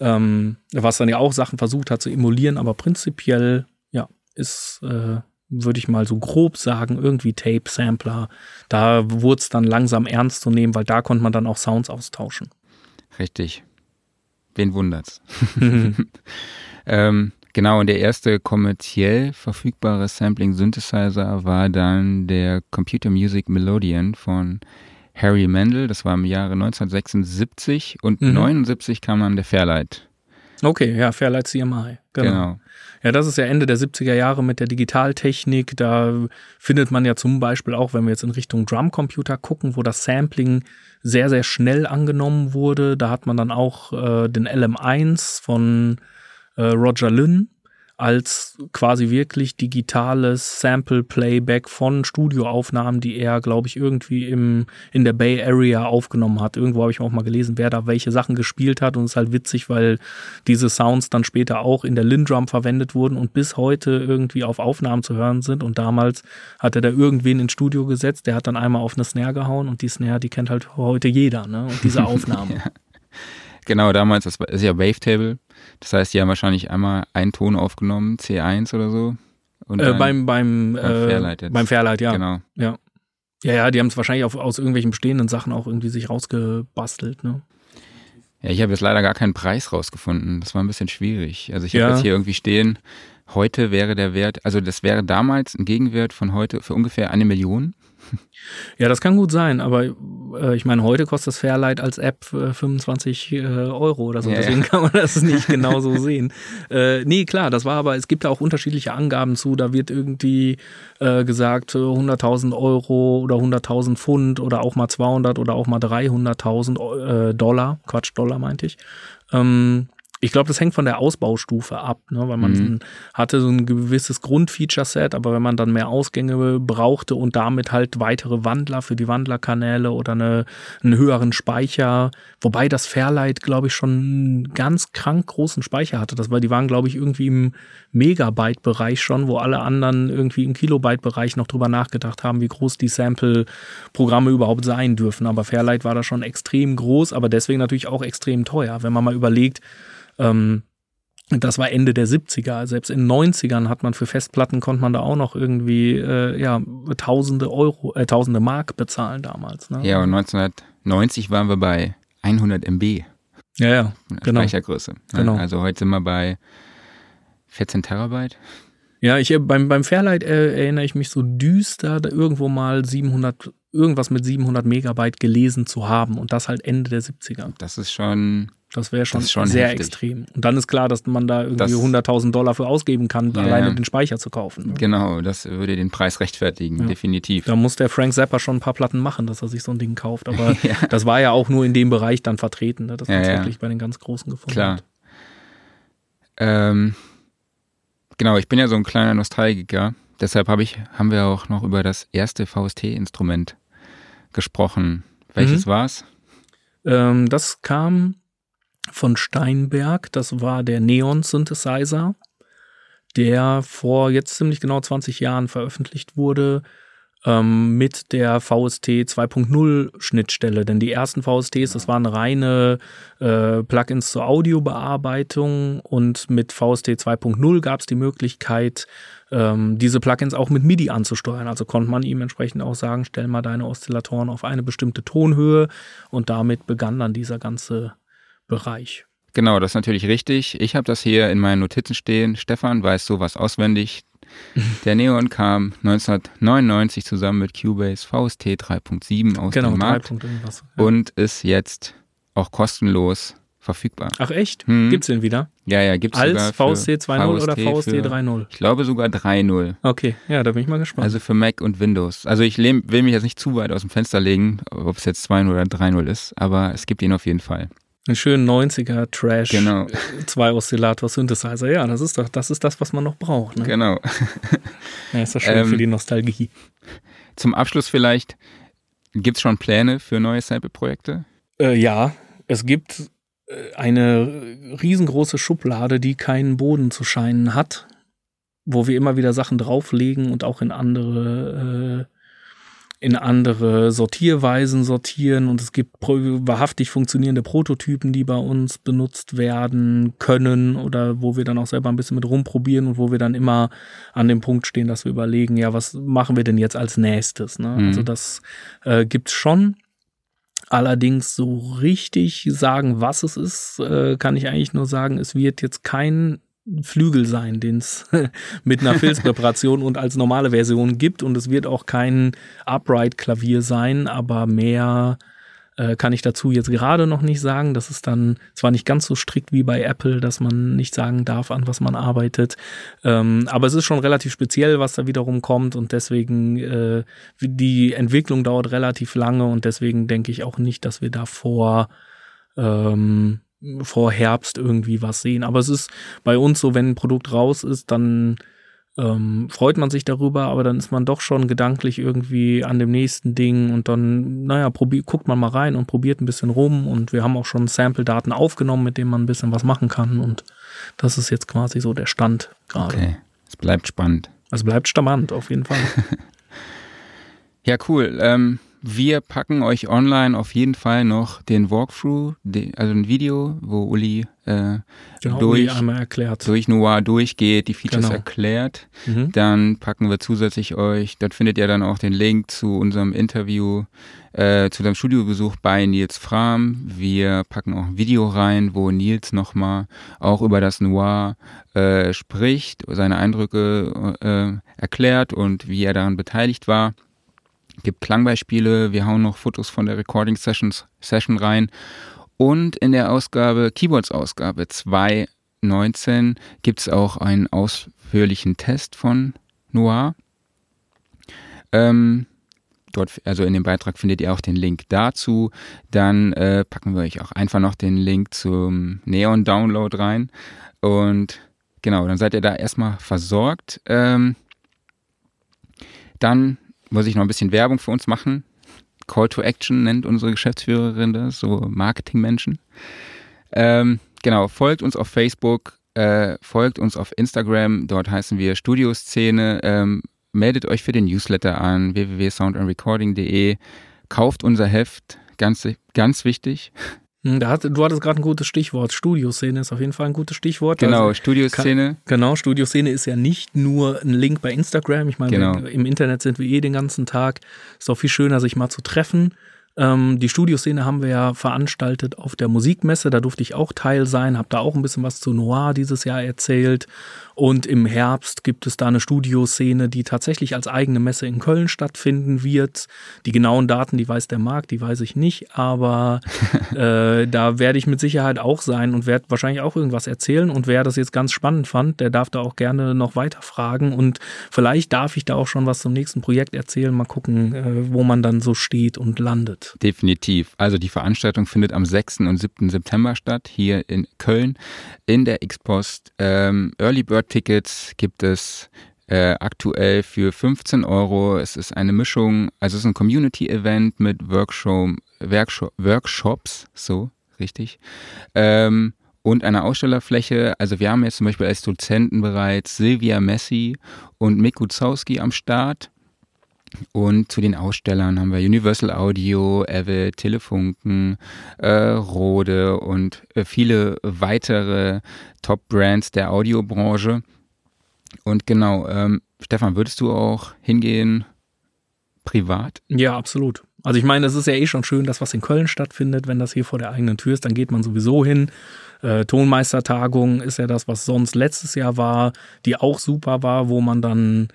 ähm, was dann ja auch Sachen versucht hat zu emulieren, aber prinzipiell, ja, ist, äh, würde ich mal so grob sagen, irgendwie Tape-Sampler. Da wurde es dann langsam ernst zu nehmen, weil da konnte man dann auch Sounds austauschen. Richtig. Wen wundert's? ähm, genau, und der erste kommerziell verfügbare Sampling-Synthesizer war dann der Computer Music Melodian von Harry Mendel. Das war im Jahre 1976 und mhm. 79 kam dann der Fairlight. Okay, ja, Fairlight CMI. Genau. genau. Ja, das ist ja Ende der 70er Jahre mit der Digitaltechnik. Da findet man ja zum Beispiel auch, wenn wir jetzt in Richtung Drumcomputer gucken, wo das Sampling sehr, sehr schnell angenommen wurde. Da hat man dann auch äh, den LM1 von äh, Roger Lynn als quasi wirklich digitales Sample-Playback von Studioaufnahmen, die er, glaube ich, irgendwie im, in der Bay Area aufgenommen hat. Irgendwo habe ich auch mal gelesen, wer da welche Sachen gespielt hat. Und es ist halt witzig, weil diese Sounds dann später auch in der Lindrum verwendet wurden und bis heute irgendwie auf Aufnahmen zu hören sind. Und damals hat er da irgendwen ins Studio gesetzt, der hat dann einmal auf eine Snare gehauen und die Snare, die kennt halt heute jeder, ne? Und diese Aufnahmen. ja. Genau, damals, das ist ja Wavetable. Das heißt, die haben wahrscheinlich einmal einen Ton aufgenommen, C1 oder so. Äh, beim, beim, beim äh, Fairlight jetzt. Beim Fairlight, ja. Genau. Ja, ja, ja die haben es wahrscheinlich auf, aus irgendwelchen bestehenden Sachen auch irgendwie sich rausgebastelt, ne? Ja, ich habe jetzt leider gar keinen Preis rausgefunden. Das war ein bisschen schwierig. Also ich habe ja. jetzt hier irgendwie stehen, heute wäre der Wert, also das wäre damals ein Gegenwert von heute für ungefähr eine Million. Ja, das kann gut sein, aber äh, ich meine, heute kostet das Fairlight als App äh, 25 äh, Euro oder so. Ja, Deswegen ja. kann man das nicht genau so sehen. Äh, nee, klar, das war aber, es gibt da auch unterschiedliche Angaben zu. Da wird irgendwie äh, gesagt 100.000 äh, Euro oder 100.000 Pfund oder auch mal 200 oder auch mal 300.000 äh, Dollar. Quatsch, Dollar meinte ich. Ähm, ich glaube, das hängt von der Ausbaustufe ab, ne? weil man mhm. hatte so ein gewisses Grundfeature-Set, aber wenn man dann mehr Ausgänge brauchte und damit halt weitere Wandler für die Wandlerkanäle oder eine, einen höheren Speicher, wobei das Fairlight, glaube ich, schon einen ganz krank großen Speicher hatte. Das war, die waren, glaube ich, irgendwie im Megabyte-Bereich schon, wo alle anderen irgendwie im Kilobyte-Bereich noch drüber nachgedacht haben, wie groß die Sample-Programme überhaupt sein dürfen. Aber Fairlight war da schon extrem groß, aber deswegen natürlich auch extrem teuer. Wenn man mal überlegt, ähm, das war Ende der 70er. Selbst in den 90ern hat man für Festplatten konnte man da auch noch irgendwie äh, ja, tausende Euro, äh, tausende Mark bezahlen damals. Ne? Ja, und 1990 waren wir bei 100 MB. Ja, ja, genau. Speichergröße. Ne? Genau. Also heute sind wir bei 14 Terabyte. Ja, ich, beim, beim Fairlight äh, erinnere ich mich so düster, da irgendwo mal 700, irgendwas mit 700 Megabyte gelesen zu haben und das halt Ende der 70er. Das ist schon das wäre schon, schon, sehr heftig. extrem. Und dann ist klar, dass man da irgendwie 100.000 Dollar für ausgeben kann, ja, alleine den Speicher zu kaufen. Ne? Genau, das würde den Preis rechtfertigen, ja. definitiv. Da muss der Frank Zappa schon ein paar Platten machen, dass er sich so ein Ding kauft. Aber ja. das war ja auch nur in dem Bereich dann vertreten, ne? dass man es wirklich bei den ganz Großen gefunden klar. hat. Ähm, genau, ich bin ja so ein kleiner Nostalgiker. Deshalb hab ich, haben wir auch noch über das erste VST-Instrument gesprochen. Welches mhm. war's? Ähm, das kam von Steinberg. Das war der Neon Synthesizer. der vor jetzt ziemlich genau 20 Jahren veröffentlicht wurde ähm, mit der VST 2.0 Schnittstelle. Denn die ersten VSTs, das waren reine äh, Plugins zur Audiobearbeitung und mit VST 2.0 gab es die Möglichkeit, ähm, diese Plugins auch mit MIDI anzusteuern. Also konnte man ihm entsprechend auch sagen, stell mal deine Oszillatoren auf eine bestimmte Tonhöhe und damit begann dann dieser ganze Bereich. Genau, das ist natürlich richtig. Ich habe das hier in meinen Notizen stehen. Stefan weiß sowas auswendig. Der Neon kam 1999 zusammen mit Cubase VST 3.7 aus genau, dem Markt ja. und ist jetzt auch kostenlos verfügbar. Ach echt? Hm. Gibt's den wieder? Ja, ja, gibt's Als VST 2.0 oder VST 3.0? Ich glaube sogar 3.0. Okay, ja, da bin ich mal gespannt. Also für Mac und Windows. Also ich will mich jetzt nicht zu weit aus dem Fenster legen, ob es jetzt 2.0 oder 3.0 ist, aber es gibt ihn auf jeden Fall. Ein schönen 90er Trash. Genau. Zwei Oszillator Synthesizer. Ja, das ist doch, das ist das, was man noch braucht. Ne? Genau. ja, ist doch schön ähm, für die Nostalgie. Zum Abschluss vielleicht, gibt es schon Pläne für neue Sample-Projekte? Äh, ja, es gibt äh, eine riesengroße Schublade, die keinen Boden zu scheinen hat, wo wir immer wieder Sachen drauflegen und auch in andere äh, in andere Sortierweisen sortieren und es gibt wahrhaftig funktionierende Prototypen, die bei uns benutzt werden können oder wo wir dann auch selber ein bisschen mit rumprobieren und wo wir dann immer an dem Punkt stehen, dass wir überlegen, ja, was machen wir denn jetzt als nächstes? Ne? Mhm. Also das äh, gibt's schon. Allerdings so richtig sagen, was es ist, äh, kann ich eigentlich nur sagen, es wird jetzt kein Flügel sein, den es mit einer Filzpräparation und als normale Version gibt. Und es wird auch kein Upright-Klavier sein, aber mehr äh, kann ich dazu jetzt gerade noch nicht sagen. Das ist dann zwar nicht ganz so strikt wie bei Apple, dass man nicht sagen darf, an was man arbeitet. Ähm, aber es ist schon relativ speziell, was da wiederum kommt. Und deswegen, äh, die Entwicklung dauert relativ lange und deswegen denke ich auch nicht, dass wir davor ähm, vor Herbst irgendwie was sehen. Aber es ist bei uns so, wenn ein Produkt raus ist, dann ähm, freut man sich darüber, aber dann ist man doch schon gedanklich irgendwie an dem nächsten Ding und dann, naja, probier, guckt man mal rein und probiert ein bisschen rum und wir haben auch schon Sample-Daten aufgenommen, mit denen man ein bisschen was machen kann und das ist jetzt quasi so der Stand gerade. Okay, es bleibt spannend. Es bleibt spannend, auf jeden Fall. ja, cool. Ähm, wir packen euch online auf jeden Fall noch den Walkthrough, also ein Video, wo Uli, äh, genau, durch, Uli durch Noir durchgeht, die Features genau. erklärt. Mhm. Dann packen wir zusätzlich euch, dort findet ihr dann auch den Link zu unserem Interview, äh, zu dem Studiobesuch bei Nils Fram. Wir packen auch ein Video rein, wo Nils nochmal auch über das Noir äh, spricht, seine Eindrücke äh, erklärt und wie er daran beteiligt war gibt Klangbeispiele, wir hauen noch Fotos von der Recording Sessions, Session rein. Und in der Ausgabe, Keyboards-Ausgabe 2.19 gibt es auch einen ausführlichen Test von Noir. Ähm, dort, also in dem Beitrag findet ihr auch den Link dazu. Dann äh, packen wir euch auch einfach noch den Link zum Neon-Download rein. Und genau, dann seid ihr da erstmal versorgt. Ähm, dann muss ich noch ein bisschen Werbung für uns machen. Call to Action nennt unsere Geschäftsführerin das, so Marketingmenschen. Ähm, genau, folgt uns auf Facebook, äh, folgt uns auf Instagram, dort heißen wir Studioszene. Ähm, meldet euch für den Newsletter an, www.soundandrecording.de. Kauft unser Heft, ganz, ganz wichtig. Hm, da hat, du hattest gerade ein gutes Stichwort. Studioszene ist auf jeden Fall ein gutes Stichwort. Genau, also, Studioszene. genau, Studioszene ist ja nicht nur ein Link bei Instagram. Ich meine, genau. im Internet sind wir eh den ganzen Tag. Ist auch viel schöner, sich mal zu treffen. Ähm, die Studioszene haben wir ja veranstaltet auf der Musikmesse. Da durfte ich auch Teil sein, habe da auch ein bisschen was zu Noir dieses Jahr erzählt. Und im Herbst gibt es da eine Studioszene, die tatsächlich als eigene Messe in Köln stattfinden wird. Die genauen Daten, die weiß der Markt, die weiß ich nicht, aber äh, da werde ich mit Sicherheit auch sein und werde wahrscheinlich auch irgendwas erzählen. Und wer das jetzt ganz spannend fand, der darf da auch gerne noch weiter fragen. Und vielleicht darf ich da auch schon was zum nächsten Projekt erzählen. Mal gucken, äh, wo man dann so steht und landet. Definitiv. Also die Veranstaltung findet am 6. und 7. September statt, hier in Köln, in der X-Post. Ähm, Early Bird Tickets gibt es äh, aktuell für 15 Euro. Es ist eine Mischung, also es ist ein Community-Event mit Workshop, Workshop, Workshops, so richtig. Ähm, und einer Ausstellerfläche. Also wir haben jetzt zum Beispiel als Dozenten bereits Silvia Messi und Mick Guzowski am Start. Und zu den Ausstellern haben wir Universal Audio, Avid, Telefunken, äh, Rode und äh, viele weitere Top-Brands der Audiobranche. Und genau, ähm, Stefan, würdest du auch hingehen privat? Ja, absolut. Also ich meine, es ist ja eh schon schön, dass was in Köln stattfindet, wenn das hier vor der eigenen Tür ist, dann geht man sowieso hin. Äh, Tonmeistertagung ist ja das, was sonst letztes Jahr war, die auch super war, wo man dann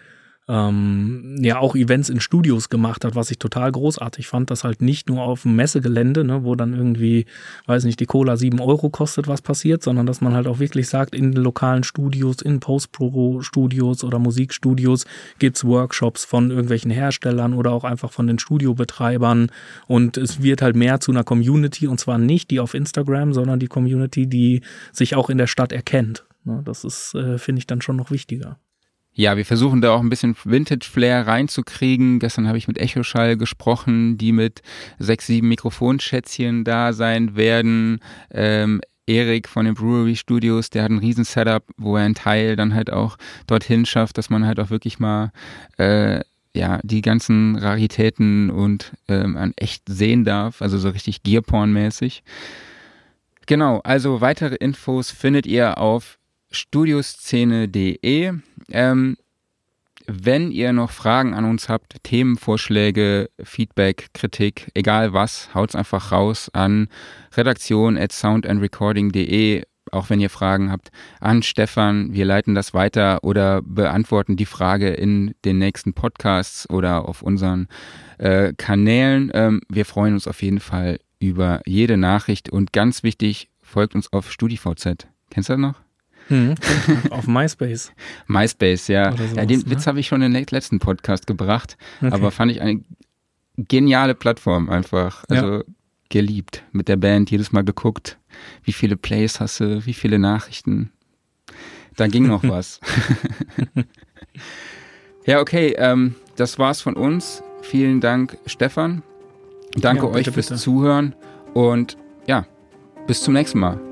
ähm, ja auch Events in Studios gemacht hat, was ich total großartig fand, dass halt nicht nur auf dem Messegelände, ne, wo dann irgendwie, weiß nicht, die Cola sieben Euro kostet, was passiert, sondern dass man halt auch wirklich sagt, in den lokalen Studios, in Post-Pro-Studios oder Musikstudios gibt's Workshops von irgendwelchen Herstellern oder auch einfach von den Studiobetreibern und es wird halt mehr zu einer Community und zwar nicht die auf Instagram, sondern die Community, die sich auch in der Stadt erkennt. Ne, das ist, äh, finde ich, dann schon noch wichtiger. Ja, wir versuchen da auch ein bisschen Vintage-Flair reinzukriegen. Gestern habe ich mit Echoschall gesprochen, die mit sechs, sieben Mikrofonschätzchen da sein werden. Ähm, Erik von den Brewery Studios, der hat ein riesen Setup, wo er einen Teil dann halt auch dorthin schafft, dass man halt auch wirklich mal äh, ja, die ganzen Raritäten und ähm, an echt sehen darf, also so richtig Gearporn-mäßig. Genau, also weitere Infos findet ihr auf studioszene.de. Ähm, wenn ihr noch Fragen an uns habt, Themenvorschläge, Feedback, Kritik, egal was, haut's einfach raus an redaktion at soundandrecording.de. Auch wenn ihr Fragen habt an Stefan, wir leiten das weiter oder beantworten die Frage in den nächsten Podcasts oder auf unseren äh, Kanälen. Ähm, wir freuen uns auf jeden Fall über jede Nachricht und ganz wichtig, folgt uns auf StudiVZ. Kennst du das noch? Hm, auf MySpace. MySpace, ja. Sowas, ja den ne? Witz habe ich schon im letzten Podcast gebracht, okay. aber fand ich eine geniale Plattform einfach. Also ja. geliebt. Mit der Band jedes Mal geguckt, wie viele Plays hast du, wie viele Nachrichten. Da ging noch was. ja, okay, ähm, das war's von uns. Vielen Dank, Stefan. Danke ja, bitte, euch fürs bitte. Zuhören und ja, bis zum nächsten Mal.